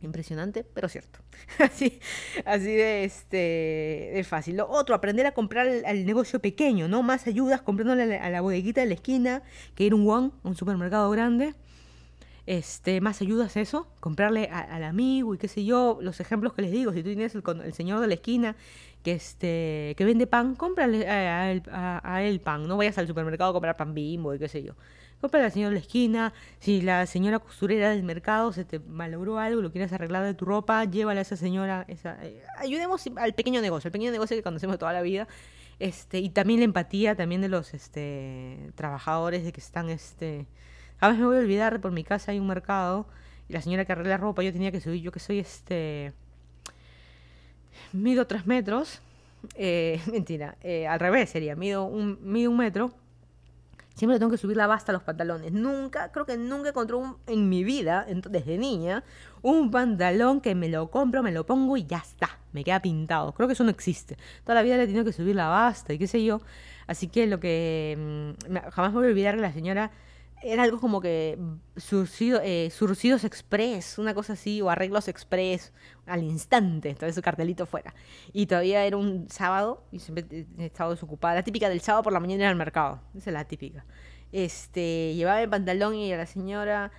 Impresionante, pero cierto. [laughs] así, así de, este, de fácil. Lo otro, aprender a comprar al, negocio pequeño, ¿no? Más ayudas comprándole a la, bodeguita de la esquina, que ir un one, un supermercado grande. Este, más ayudas eso, comprarle al amigo y qué sé yo, los ejemplos que les digo, si tú tienes el, el señor de la esquina que este que vende pan, cómprale a, él, pan, no vayas al supermercado a comprar pan bimbo y qué sé yo. Compra al señor de la esquina, si la señora costurera del mercado se te malogró algo, lo quieres arreglar de tu ropa, llévale a esa señora, esa, eh, ayudemos al pequeño negocio, el pequeño negocio que conocemos toda la vida, este, y también la empatía también de los este, trabajadores de que están, este, a veces me voy a olvidar, por mi casa hay un mercado, y la señora que arregla ropa, yo tenía que subir, yo que soy este, mido tres metros, eh, [laughs] mentira, eh, al revés sería, mido un, mido un metro, Siempre tengo que subir la basta a los pantalones. Nunca, creo que nunca encontré en mi vida, desde niña, un pantalón que me lo compro, me lo pongo y ya está. Me queda pintado. Creo que eso no existe. Toda la vida le he tenido que subir la basta y qué sé yo. Así que lo que mm, jamás me voy a olvidar que la señora era algo como que surcido, eh, surcidos express, una cosa así, o arreglos express al instante, entonces su cartelito fuera. Y todavía era un sábado y siempre he estado desocupada. La típica del sábado por la mañana ir al mercado, esa es la típica. Este, llevaba el pantalón y a la señora,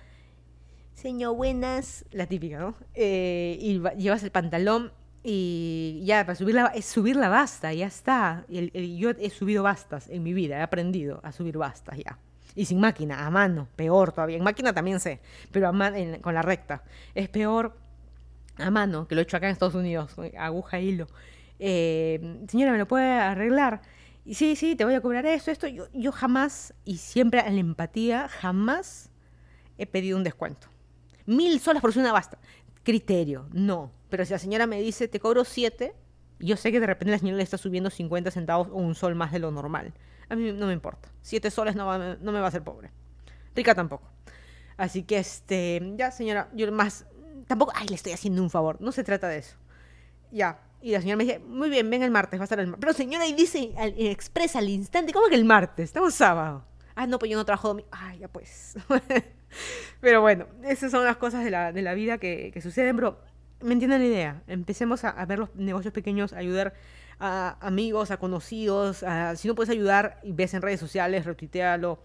señor, buenas, la típica, ¿no? Eh, y llevas el pantalón y ya, para subir la, es subir la basta, ya está. yo he subido bastas en mi vida, he aprendido a subir bastas ya. Y sin máquina, a mano, peor todavía. En máquina también sé, pero a con la recta. Es peor a mano, que lo he hecho acá en Estados Unidos, aguja e hilo. Eh, señora, ¿me lo puede arreglar? Y sí, sí, te voy a cobrar esto, esto. Yo, yo jamás, y siempre en la empatía, jamás he pedido un descuento. Mil solas por una basta. Criterio, no. Pero si la señora me dice, te cobro siete, yo sé que de repente la señora le está subiendo 50 centavos o un sol más de lo normal. A mí no me importa. Siete soles no, no me va a hacer pobre. Rica tampoco. Así que, este, ya señora, yo más, tampoco, ay, le estoy haciendo un favor. No se trata de eso. Ya. Y la señora me dice, muy bien, ven el martes, va a estar el martes. Pero señora, y dice, expresa al instante, ¿cómo que el martes? Estamos sábado. Ah, no, pues yo no trabajo domingo. Ay, ya pues. [laughs] pero bueno, esas son las cosas de la, de la vida que, que suceden, pero me entienden la idea. Empecemos a, a ver los negocios pequeños, ayudar a amigos, a conocidos, si no puedes ayudar y ves en redes sociales, retuitealo.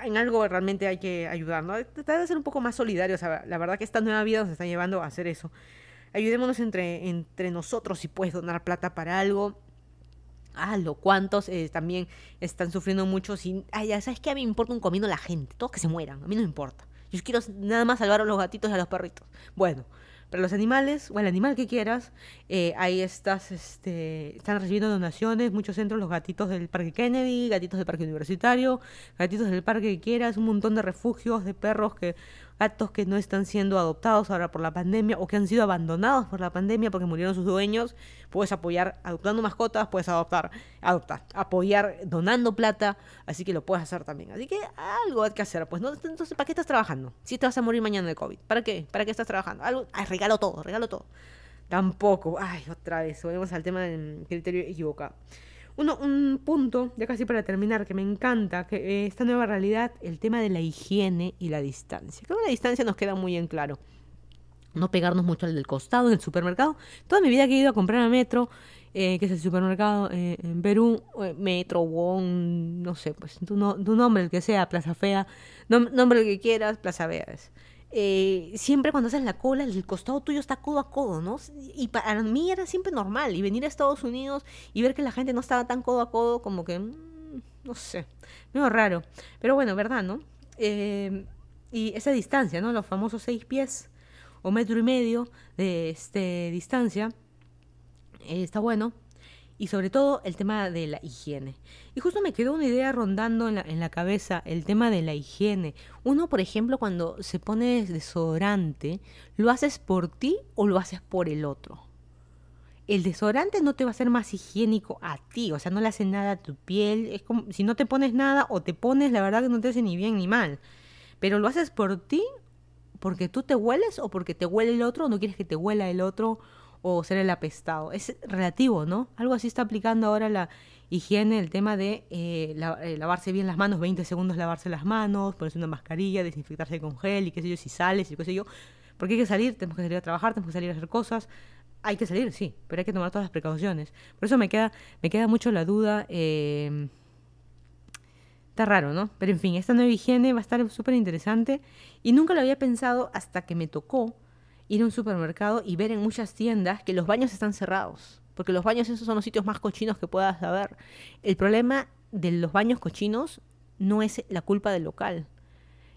En algo realmente hay que ayudar, ¿no? Tratar de ser un poco más solidarios. La verdad que esta nueva vida nos está llevando a hacer eso. Ayudémonos entre, entre nosotros si puedes donar plata para algo. Hazlo. ¿Cuántos eh, también están sufriendo mucho sin... Ya sabes que a mí me importa un comino la gente. Todos que se mueran. A mí no importa. Yo quiero nada más salvar a los gatitos y a los perritos. Bueno, para los animales, o el animal que quieras, eh, ahí estás, este, están recibiendo donaciones, muchos centros, los gatitos del Parque Kennedy, gatitos del Parque Universitario, gatitos del parque que quieras, un montón de refugios de perros que gatos que no están siendo adoptados ahora por la pandemia o que han sido abandonados por la pandemia porque murieron sus dueños, puedes apoyar adoptando mascotas, puedes adoptar, adoptar, apoyar donando plata, así que lo puedes hacer también. Así que algo hay que hacer, pues no entonces ¿para qué estás trabajando? Si te vas a morir mañana de COVID, ¿para qué? ¿Para qué estás trabajando? Algo, regalo todo, regalo todo. Tampoco. Ay, otra vez, volvemos al tema del criterio equivocado. Uno, un punto, ya casi para terminar, que me encanta, que eh, esta nueva realidad, el tema de la higiene y la distancia. Creo que la distancia nos queda muy en claro. No pegarnos mucho al del costado, en el supermercado. Toda mi vida he ido a comprar a Metro, eh, que es el supermercado eh, en Perú, eh, Metro, Wong, no sé, pues tu, no, tu nombre, el que sea, Plaza Fea, nom- nombre el que quieras, Plaza Fea. Eh, siempre cuando haces la cola, el costado tuyo está codo a codo, ¿no? Y para mí era siempre normal. Y venir a Estados Unidos y ver que la gente no estaba tan codo a codo, como que, mm, no sé, medio raro. Pero bueno, ¿verdad, no? Eh, y esa distancia, ¿no? Los famosos seis pies o metro y medio de este, distancia eh, está bueno. Y sobre todo el tema de la higiene. Y justo me quedó una idea rondando en la, en la cabeza, el tema de la higiene. Uno, por ejemplo, cuando se pone desodorante, ¿lo haces por ti o lo haces por el otro? El desodorante no te va a hacer más higiénico a ti, o sea, no le hace nada a tu piel. Es como si no te pones nada o te pones, la verdad que no te hace ni bien ni mal. Pero lo haces por ti, porque tú te hueles o porque te huele el otro, o no quieres que te huela el otro o ser el apestado. Es relativo, ¿no? Algo así está aplicando ahora la higiene, el tema de eh, eh, lavarse bien las manos, 20 segundos lavarse las manos, ponerse una mascarilla, desinfectarse con gel y qué sé yo, si sales y qué sé yo. Porque hay que salir, tenemos que salir a trabajar, tenemos que salir a hacer cosas. Hay que salir, sí, pero hay que tomar todas las precauciones. Por eso me queda, me queda mucho la duda. eh, Está raro, ¿no? Pero en fin, esta nueva higiene va a estar súper interesante y nunca lo había pensado hasta que me tocó ir a un supermercado y ver en muchas tiendas que los baños están cerrados. Porque los baños esos son los sitios más cochinos que puedas haber. El problema de los baños cochinos no es la culpa del local.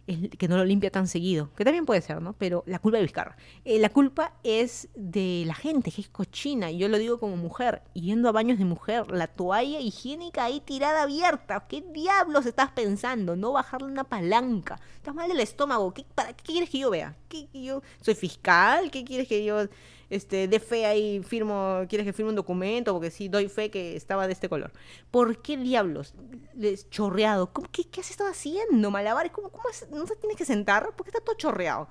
Que no lo limpia tan seguido. Que también puede ser, ¿no? Pero la culpa de Vizcarra. Eh, la culpa es de la gente que es cochina. Y yo lo digo como mujer. Yendo a baños de mujer. La toalla higiénica ahí tirada abierta. ¿Qué diablos estás pensando? No bajarle una palanca. Estás mal del estómago. ¿Qué, para, ¿qué quieres que yo vea? ¿Qué, yo soy fiscal? ¿Qué quieres que yo este, dé fe ahí? Firmo, ¿Quieres que firme un documento? Porque sí, doy fe que estaba de este color. ¿Por qué diablos? Les chorreado. ¿Cómo, qué, ¿Qué has estado haciendo? Malabares. ¿Cómo, cómo es? ¿No te tienes que sentar? Porque está todo chorreado.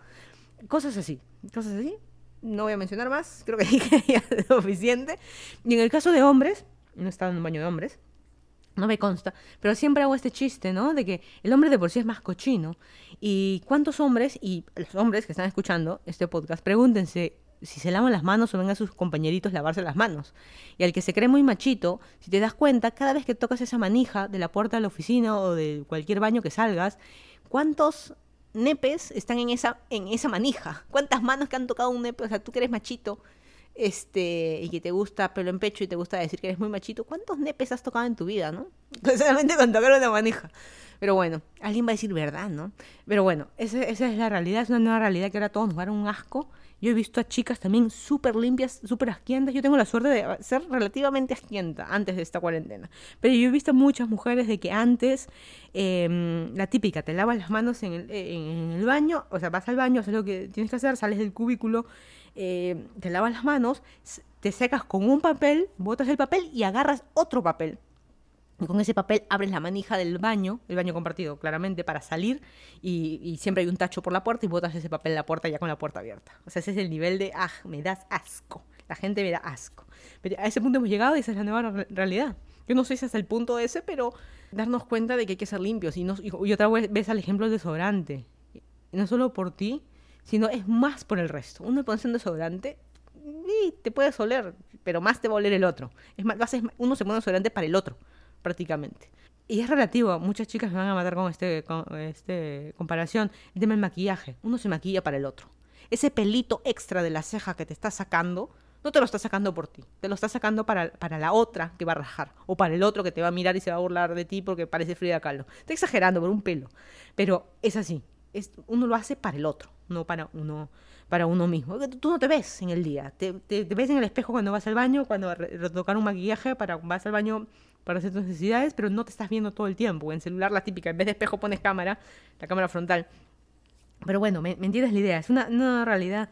Cosas así. Cosas así. No voy a mencionar más. Creo que [laughs] dije ya suficiente. Y en el caso de hombres, no estaba en un baño de hombres. No me consta, pero siempre hago este chiste, ¿no? De que el hombre de por sí es más cochino. ¿Y cuántos hombres, y los hombres que están escuchando este podcast, pregúntense si se lavan las manos o ven a sus compañeritos lavarse las manos? Y al que se cree muy machito, si te das cuenta, cada vez que tocas esa manija de la puerta de la oficina o de cualquier baño que salgas, ¿cuántos nepes están en esa, en esa manija? ¿Cuántas manos que han tocado un nepe? O sea, tú que eres machito, este, y que te gusta pelo en pecho y te gusta decir que eres muy machito, ¿cuántos nepes has tocado en tu vida, no? [laughs] Solamente con tocar una manija. Pero bueno, alguien va a decir verdad, ¿no? Pero bueno, esa, esa es la realidad, es una nueva realidad que ahora todos nos un asco. Yo he visto a chicas también súper limpias, súper asquientas. Yo tengo la suerte de ser relativamente asquienta antes de esta cuarentena. Pero yo he visto muchas mujeres de que antes, eh, la típica, te lavas las manos en el, en, el baño, o sea, vas al baño, haces lo que tienes que hacer, sales del cubículo, eh, te lavas las manos, te secas con un papel, botas el papel y agarras otro papel. Y con ese papel abres la manija del baño, el baño compartido, claramente, para salir. Y, y siempre hay un tacho por la puerta y botas ese papel en la puerta ya con la puerta abierta. O sea, ese es el nivel de, ah, me das asco. La gente me da asco. Pero a ese punto hemos llegado y esa es la nueva re- realidad. Yo no sé si hasta el punto ese, pero darnos cuenta de que hay que ser limpios. Y, no, y, otra vez ves al ejemplo del desodorante. No solo por ti, sino es más por el resto. Uno pone un desodorante y te puedes oler, pero más te va a oler el otro. Es más, uno se pone desodorante para el otro, prácticamente. Y es relativo, muchas chicas me van a matar con este, con este comparación. El tema del maquillaje, uno se maquilla para el otro. Ese pelito extra de la ceja que te está sacando, no te lo está sacando por ti, te lo está sacando para, para la otra que va a rajar, o para el otro que te va a mirar y se va a burlar de ti porque parece Frida Kahlo. Está exagerando por un pelo, pero es así. Es, uno lo hace para el otro, no para uno, para uno mismo. Tú no te ves en el día, te, te- ves en el espejo cuando vas al baño, cuando retocar un maquillaje, para vas al baño para hacer tus necesidades, pero no te estás viendo todo el tiempo. En celular la típica, en vez de espejo pones cámara, la cámara frontal. Pero bueno, me, me entiendes la idea, es una, una realidad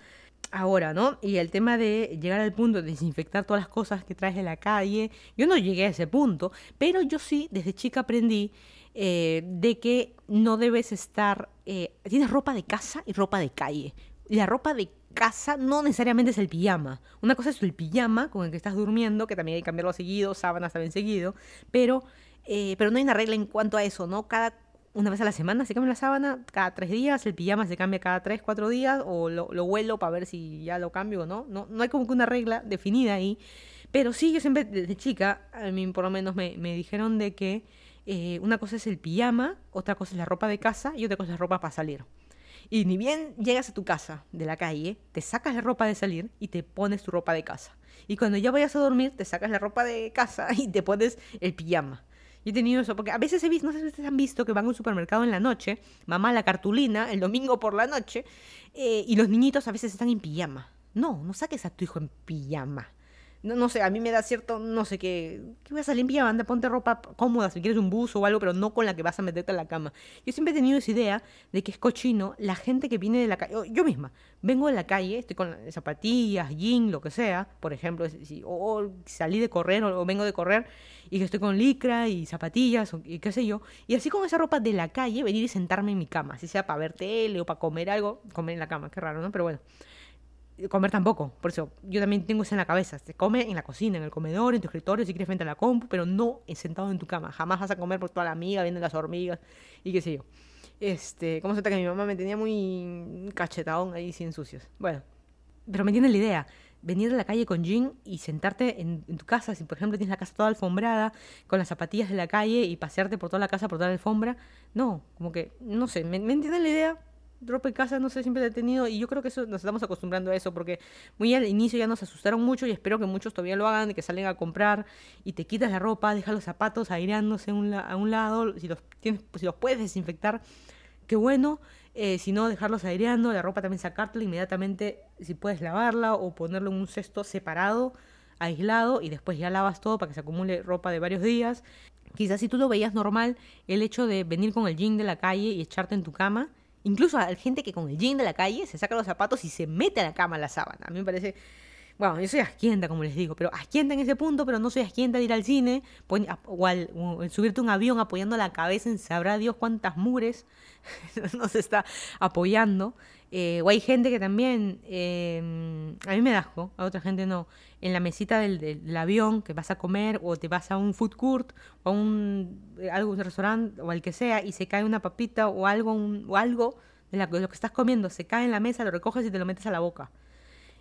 ahora, ¿no? Y el tema de llegar al punto de desinfectar todas las cosas que traes de la calle, yo no llegué a ese punto, pero yo sí, desde chica aprendí eh, de que no debes estar, eh, tienes ropa de casa y ropa de calle. La ropa de casa no necesariamente es el pijama. Una cosa es el pijama con el que estás durmiendo, que también hay que cambiarlo seguido, sábanas también seguido, pero, eh, pero no hay una regla en cuanto a eso, ¿no? Cada una vez a la semana se cambia la sábana, cada tres días, el pijama se cambia cada tres, cuatro días, o lo, lo huelo para ver si ya lo cambio o no. no. No hay como que una regla definida ahí. Pero sí, yo siempre, desde chica, a mí por lo menos me, me dijeron de que eh, una cosa es el pijama, otra cosa es la ropa de casa y otra cosa es la ropa para salir. Y ni bien llegas a tu casa de la calle, te sacas la ropa de salir y te pones tu ropa de casa. Y cuando ya vayas a dormir, te sacas la ropa de casa [laughs] y te pones el pijama. Yo he tenido eso, porque a veces he visto, no sé si ustedes han visto que van a un supermercado en la noche, mamá la cartulina, el domingo por la noche, eh, y los niñitos a veces están en pijama. No, no saques a tu hijo en pijama. No, no sé, a mí me da cierto, no sé qué, que voy a salir en pijama, anda, ponte ropa cómoda, si quieres un buzo o algo, pero no con la que vas a meterte en la cama. Yo siempre he tenido esa idea de que es cochino la gente que viene de la calle, yo misma, vengo de la calle, estoy con zapatillas, jean, lo que sea, por ejemplo, si, o salí de correr o, vengo de correr y que estoy con licra y zapatillas y qué sé yo, y así con esa ropa de la calle venir y sentarme en mi cama, si sea para ver tele o para comer algo, comer en la cama, qué raro, ¿no? Pero bueno comer tampoco. Por eso yo también tengo eso en la cabeza. Se come en la cocina, en el comedor, en tu escritorio, si quieres frente a la compu, pero no sentado en tu cama. Jamás vas a comer por toda la amiga, viendo las hormigas y qué sé yo. Este, ¿cómo se trata que mi mamá me tenía muy cachetadón ahí sin sucios? Bueno, pero me entienden la idea. Venir a la calle con jean y sentarte en, en, tu casa, si por ejemplo tienes la casa toda alfombrada, con las zapatillas de la calle y pasearte por toda la casa, por toda la alfombra. No, como que, no sé, ¿me, ¿me entienden la idea? Ropa en casa, no sé, siempre he tenido, y yo creo que eso nos estamos acostumbrando a eso, porque muy al inicio ya nos asustaron mucho y espero que muchos todavía lo hagan, que salen a comprar y te quitas la ropa, dejas los zapatos aireándose a un, a un lado, si los, tienes, si los puedes desinfectar, qué bueno, eh, si no, dejarlos aireando, la ropa también sacártela inmediatamente, si puedes lavarla o ponerlo en un cesto separado, aislado, y después ya lavas todo para que se acumule ropa de varios días. Quizás si tú lo veías normal, el hecho de venir con el jean de la calle y echarte en tu cama, Incluso hay gente que con el jean de la calle se saca los zapatos y se mete a la cama a la sábana. A mí me parece... Bueno, yo soy asquienta, como les digo, pero asquienta en ese punto, pero no soy asquienta de ir al cine o al, o subirte a un avión apoyando la cabeza en sabrá Dios cuántas mures [laughs] nos está apoyando. Eh, o hay gente que también, eh, a mí me da asco, a otra gente no, en la mesita del, avión que vas a comer o te vas a un food court o a un, eh, algún restaurante o al que sea y se cae una papita o algo, o algo de, lo que estás comiendo, se cae en la mesa, lo recoges y te lo metes a la boca.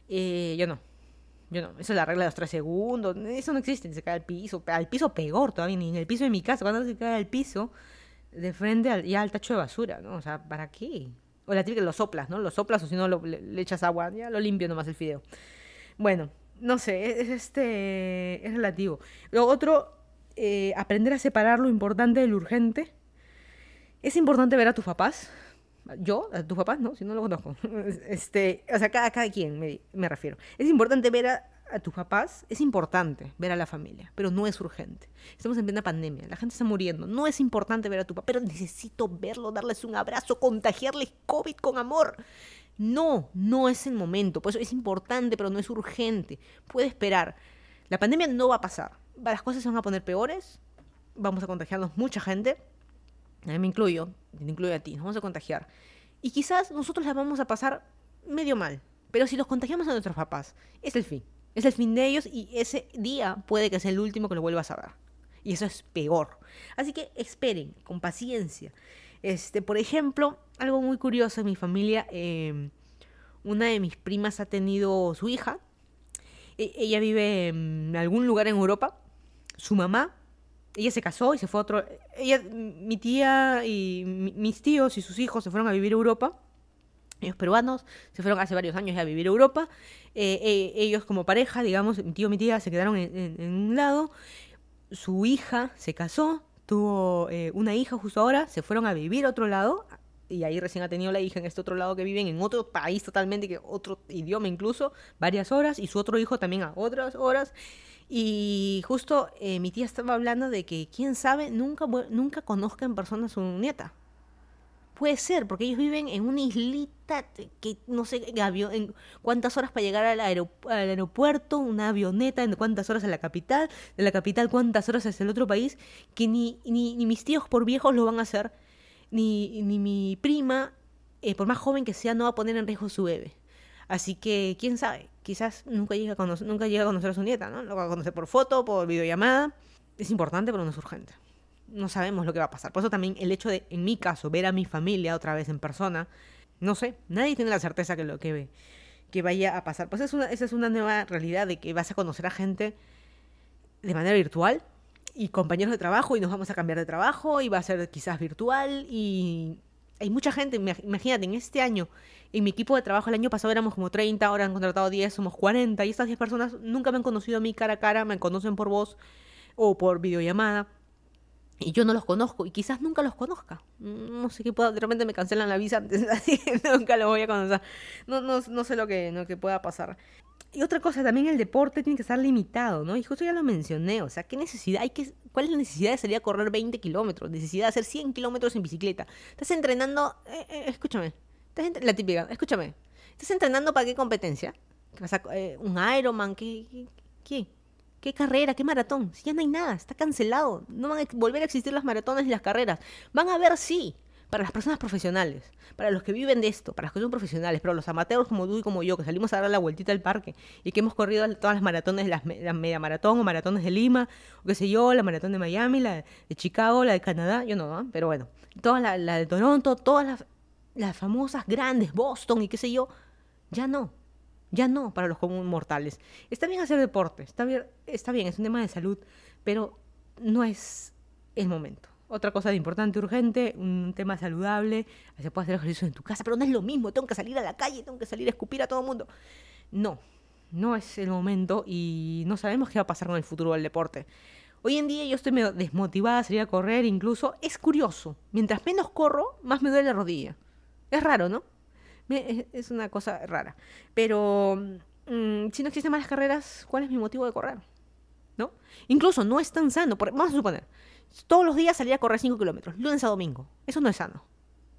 Eh, yo no. Yo no, eso es la regla de los tres segundos, eso no existe, se cae al piso, al piso peor todavía, ni en el piso de mi casa, cuando se cae al piso, de frente al, ya al tacho de basura, ¿no? O sea, ¿para qué? O la típica lo soplas, ¿no? Lo soplas o si no le, echas agua, ya lo limpio nomás el fideo. Bueno, no sé, es, este, es relativo. Lo otro, eh, aprender a separar lo importante del urgente. Es importante ver a tus papás. Yo, a tus papás, no, si no lo conozco. [laughs] Este, o sea, cada, cada quien me, me refiero. Es importante ver a, a tus papás, es importante ver a la familia, pero no es urgente. Estamos en plena pandemia, la gente está muriendo. No es importante ver a tu papá, pero necesito verlo, darles un abrazo, contagiarles COVID con amor. No, no es el momento. Por eso es importante, pero no es urgente. Puede esperar. La pandemia no va a pasar. Las cosas se van a poner peores. Vamos a contagiarnos mucha gente. A mí me incluyo, te incluyo a ti. Nos vamos a contagiar. Y quizás nosotros las vamos a pasar medio mal. Pero si los contagiamos a nuestros papás, es el fin. Es el fin de ellos y ese día puede que sea el último que lo vuelvas a ver. Y eso es peor. Así que esperen, con paciencia. Este, por ejemplo, algo muy curioso en mi familia, eh, una de mis primas ha tenido su hija. E ella vive en algún lugar en Europa. Su mamá, ella se casó y se fue a otro. Ella, mi tía y mi, mis tíos y sus hijos se fueron a vivir a Europa. Ellos peruanos se fueron hace varios años a vivir a Europa. Eh, eh, ellos como pareja, digamos, mi tío y mi tía se quedaron en un lado. Su hija se casó, tuvo eh, una hija justo ahora, se fueron a vivir a otro lado y ahí recién ha tenido la hija en este otro lado que viven en otro país totalmente, que otro idioma incluso, varias horas, y su otro hijo también a otras horas. Y justo eh, mi tía estaba hablando de que, quién sabe, nunca, nunca conozca en persona a su nieta. Puede ser, porque ellos viven en una islita que no sé en cuántas horas para llegar al, al, aeropuerto, una avioneta, en cuántas horas a la capital, de la capital cuántas horas hacia el otro país, que ni, ni, ni mis tíos por viejos lo van a hacer, ni, ni mi prima, eh, por más joven que sea, no va a poner en riesgo su bebé. Así que, quién sabe, quizás nunca llegue a conocer, nunca llegue a, conocer a su nieta, ¿no? Lo va a conocer por foto, por videollamada. Es importante, pero no es urgente. No sabemos lo que va a pasar. Por eso también el hecho de, en mi caso, ver a mi familia otra vez en persona, no sé, nadie tiene la certeza que lo que que vaya a pasar. Pues es una, esa es una nueva realidad de que vas a conocer a gente de manera virtual y compañeros de trabajo y nos vamos a cambiar de trabajo y va a ser quizás virtual y hay mucha gente, imagínate, en este año, en mi equipo de trabajo el año pasado éramos como 30, ahora han contratado 10, somos 40 y estas 10 personas nunca me han conocido a mí cara a cara, me conocen por voz o por videollamada y yo no los conozco y quizás nunca los conozca. No sé qué pueda, de repente me cancelan la visa antes, [laughs] así nunca los voy a conocer. No, no, no sé lo que, lo que pueda pasar. Y otra cosa, también el deporte tiene que estar limitado, ¿no? Y justo ya lo mencioné, o sea, ¿qué necesidad hay que, cuál es la necesidad de salir a correr 20 kilómetros? Necesidad de hacer 100 kilómetros en bicicleta. Estás entrenando, eh, eh, escúchame, la típica, escúchame, ¿estás entrenando para qué competencia? ¿Qué pasa? Eh, ¿Un Ironman? ¿Qué? ¿Qué? qué? ¿Qué carrera? ¿Qué maratón? Si ya no hay nada, está cancelado. No van a volver a existir las maratones y las carreras. Van a haber sí, para las personas profesionales, para los que viven de esto, para los que son profesionales, pero los amateurs como tú y como yo, que salimos a dar la vueltita al parque y que hemos corrido todas las maratones, las, media maratón o maratones de Lima, o qué sé yo, la maratón de Miami, la de Chicago, la de Canadá, yo no, pero bueno, toda la, la de Toronto, todas las, las famosas grandes, Boston y qué sé yo, ya no. Ya no para los comunes mortales. Está bien hacer deporte, está bien, está bien, es un tema de salud, pero no es el momento. Otra cosa de importante, urgente, un tema saludable, se puede hacer ejercicio en tu casa, pero no es lo mismo, tengo que salir a la calle, tengo que salir a escupir a todo el mundo. No, no es el momento y no sabemos qué va a pasar con el futuro del deporte. Hoy en día yo estoy medio desmotivada a salir a correr, incluso es curioso, mientras menos corro, más me duele la rodilla. Es raro, ¿no? Es una cosa rara. Pero mm, si no existen más carreras, ¿cuál es mi motivo de correr? ¿No? Incluso no es tan sano. vamos a suponer, todos los días salir a correr 5 kilómetros, lunes a domingo. Eso no es sano.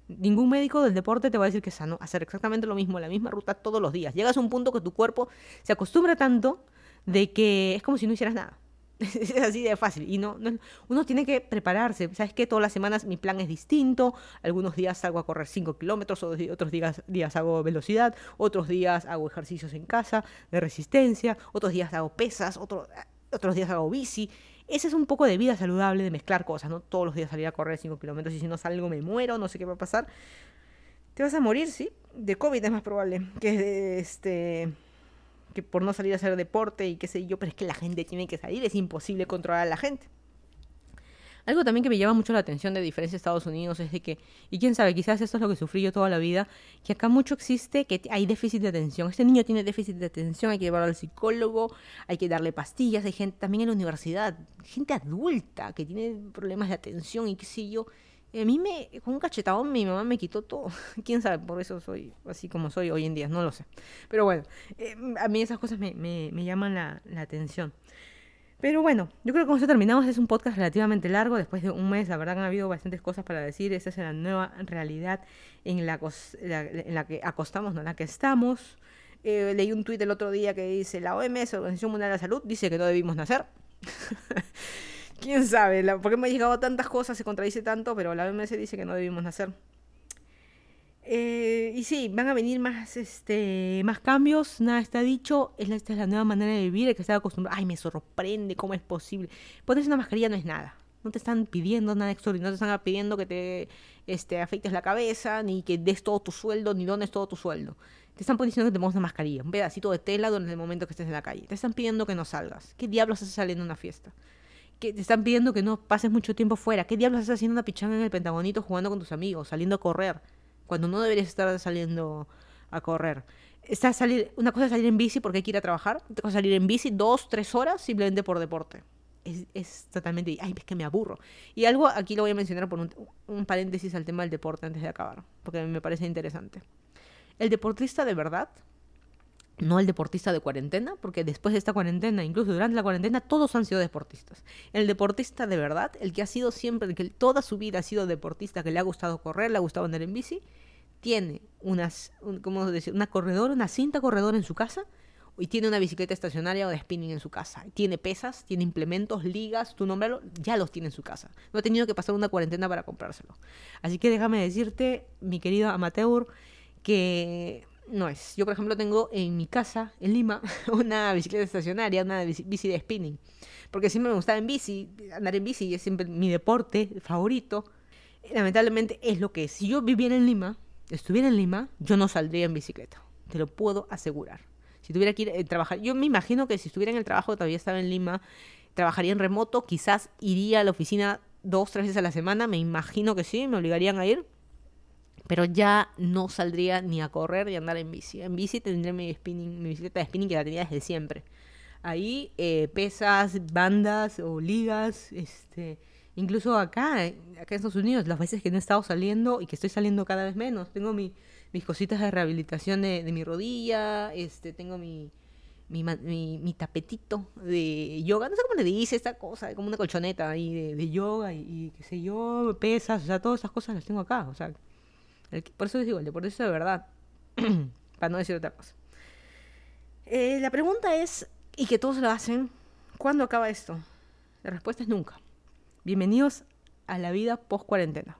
Ningún médico del deporte te va a decir que es sano hacer exactamente lo mismo, la misma ruta todos los días. Llegas a un punto que tu cuerpo se acostumbra tanto de que es como si no hicieras nada. Es [laughs] así de fácil. Y no, uno tiene que prepararse. ¿Sabes que Todas las semanas mi plan es distinto. Algunos días salgo a correr 5 kilómetros, otros días, días hago velocidad, otros días hago ejercicios en casa de resistencia, otros días hago pesas, otros otros días hago bici. Ese es un poco de vida saludable, de mezclar cosas, ¿no? Todos los días salir a correr 5 kilómetros y si no salgo me muero, no sé qué va a pasar. Te vas a morir, sí. De COVID es más probable que este que por no salir a hacer deporte y qué sé yo, pero es que la gente tiene que salir, es imposible controlar a la gente. Algo también que me llama mucho la atención de diferencia de Estados Unidos es de que, y quién sabe, quizás esto es lo que sufrí yo toda la vida, que acá mucho existe que hay déficit de atención. Este niño tiene déficit de atención, hay que llevarlo al psicólogo, hay que darle pastillas, hay gente también en la universidad, gente adulta que tiene problemas de atención y qué sé yo. A mí me, con un cachetadón mi mamá me quitó todo. [laughs] Quién sabe, por eso soy así como soy hoy en día, no lo sé. Pero bueno, eh, a mí esas cosas me, me, me llaman la, la, atención. Pero bueno, yo creo que con eso terminamos. Es un podcast relativamente largo. Después de un mes, la verdad han habido bastantes cosas para decir. Esa es la nueva realidad en la, en la que acostamos, no en la que estamos. Eh, leí un tuit el otro día que dice, la OMS, Organización Mundial de la Salud, dice que no debimos nacer. [laughs] quién sabe, la, por qué me han llegado tantas cosas, se contradice tanto, pero la OMS dice que no debimos nacer. Eh, y sí, van a venir más, este, más cambios, nada está dicho, esta es la nueva manera de vivir, el que está acostumbrado, ay, me sorprende, ¿cómo es posible? Ponerse una mascarilla no es nada, no te están pidiendo nada extraordinario, no te están pidiendo que te este, afeites la cabeza, ni que des todo tu sueldo, ni dones todo tu sueldo. Te están diciendo que te pongas una mascarilla, un pedacito de tela durante el momento que estés en la calle. Te están pidiendo que no salgas. ¿Qué diablos haces saliendo a una fiesta? Que te están pidiendo que no pases mucho tiempo fuera. ¿Qué diablos estás haciendo una pichanga en el Pentagonito jugando con tus amigos, saliendo a correr? Cuando no deberías estar saliendo a correr. Está salir, una cosa es salir en bici porque hay que ir a trabajar, otra cosa es salir en bici dos, tres horas simplemente por deporte. Es, es totalmente, ay, es que me aburro. Y algo aquí lo voy a mencionar por un, un paréntesis al tema del deporte antes de acabar, porque me parece interesante. El deportista de verdad no el deportista de cuarentena, porque después de esta cuarentena, incluso durante la cuarentena, todos han sido deportistas. El deportista de verdad, el que ha sido siempre, el que toda su vida ha sido deportista, que le ha gustado correr, le ha gustado andar en bici, tiene unas, ¿cómo decir? una corredora, una cinta corredora en su casa y tiene una bicicleta estacionaria o de spinning en su casa. Tiene pesas, tiene implementos, ligas, tu nombre ya los tiene en su casa. No ha tenido que pasar una cuarentena para comprárselo. Así que déjame decirte, mi querido amateur, que no es. Yo, por ejemplo, tengo en mi casa, en Lima, [laughs] una bicicleta estacionaria, una bici, de spinning. Porque siempre me gustaba en bici, andar en bici es siempre mi deporte favorito. Lamentablemente es lo que es. Si yo viviera en Lima, estuviera en Lima, yo no saldría en bicicleta. Te lo puedo asegurar. Si tuviera que ir a eh, trabajar, yo me imagino que si estuviera en el trabajo, todavía estaba en Lima, trabajaría en remoto, quizás iría a la oficina dos, tres veces a la semana, me imagino que sí, me obligarían a ir, pero ya no saldría ni a correr ni a andar en bici. En bici tendría mi, spinning, mi bicicleta de spinning que la tenía desde siempre. Ahí eh, pesas, bandas o ligas, este, incluso acá, acá en Estados Unidos, las veces que no he estado saliendo y que estoy saliendo cada vez menos, tengo mi, mis cositas de rehabilitación de, de mi rodilla, este, tengo mi, mi, mi, mi, tapetito de yoga, no sé cómo le dice esta cosa, como una colchoneta ahí de, de yoga y, y, qué sé yo, pesas, o sea, todas esas cosas las tengo acá, o sea, por eso les digo, el deporte es de verdad, [clears throat] para no decir otra cosa. Eh, la pregunta es, y que todos lo hacen, ¿cuándo acaba esto? La respuesta es nunca. Bienvenidos a la vida post cuarentena.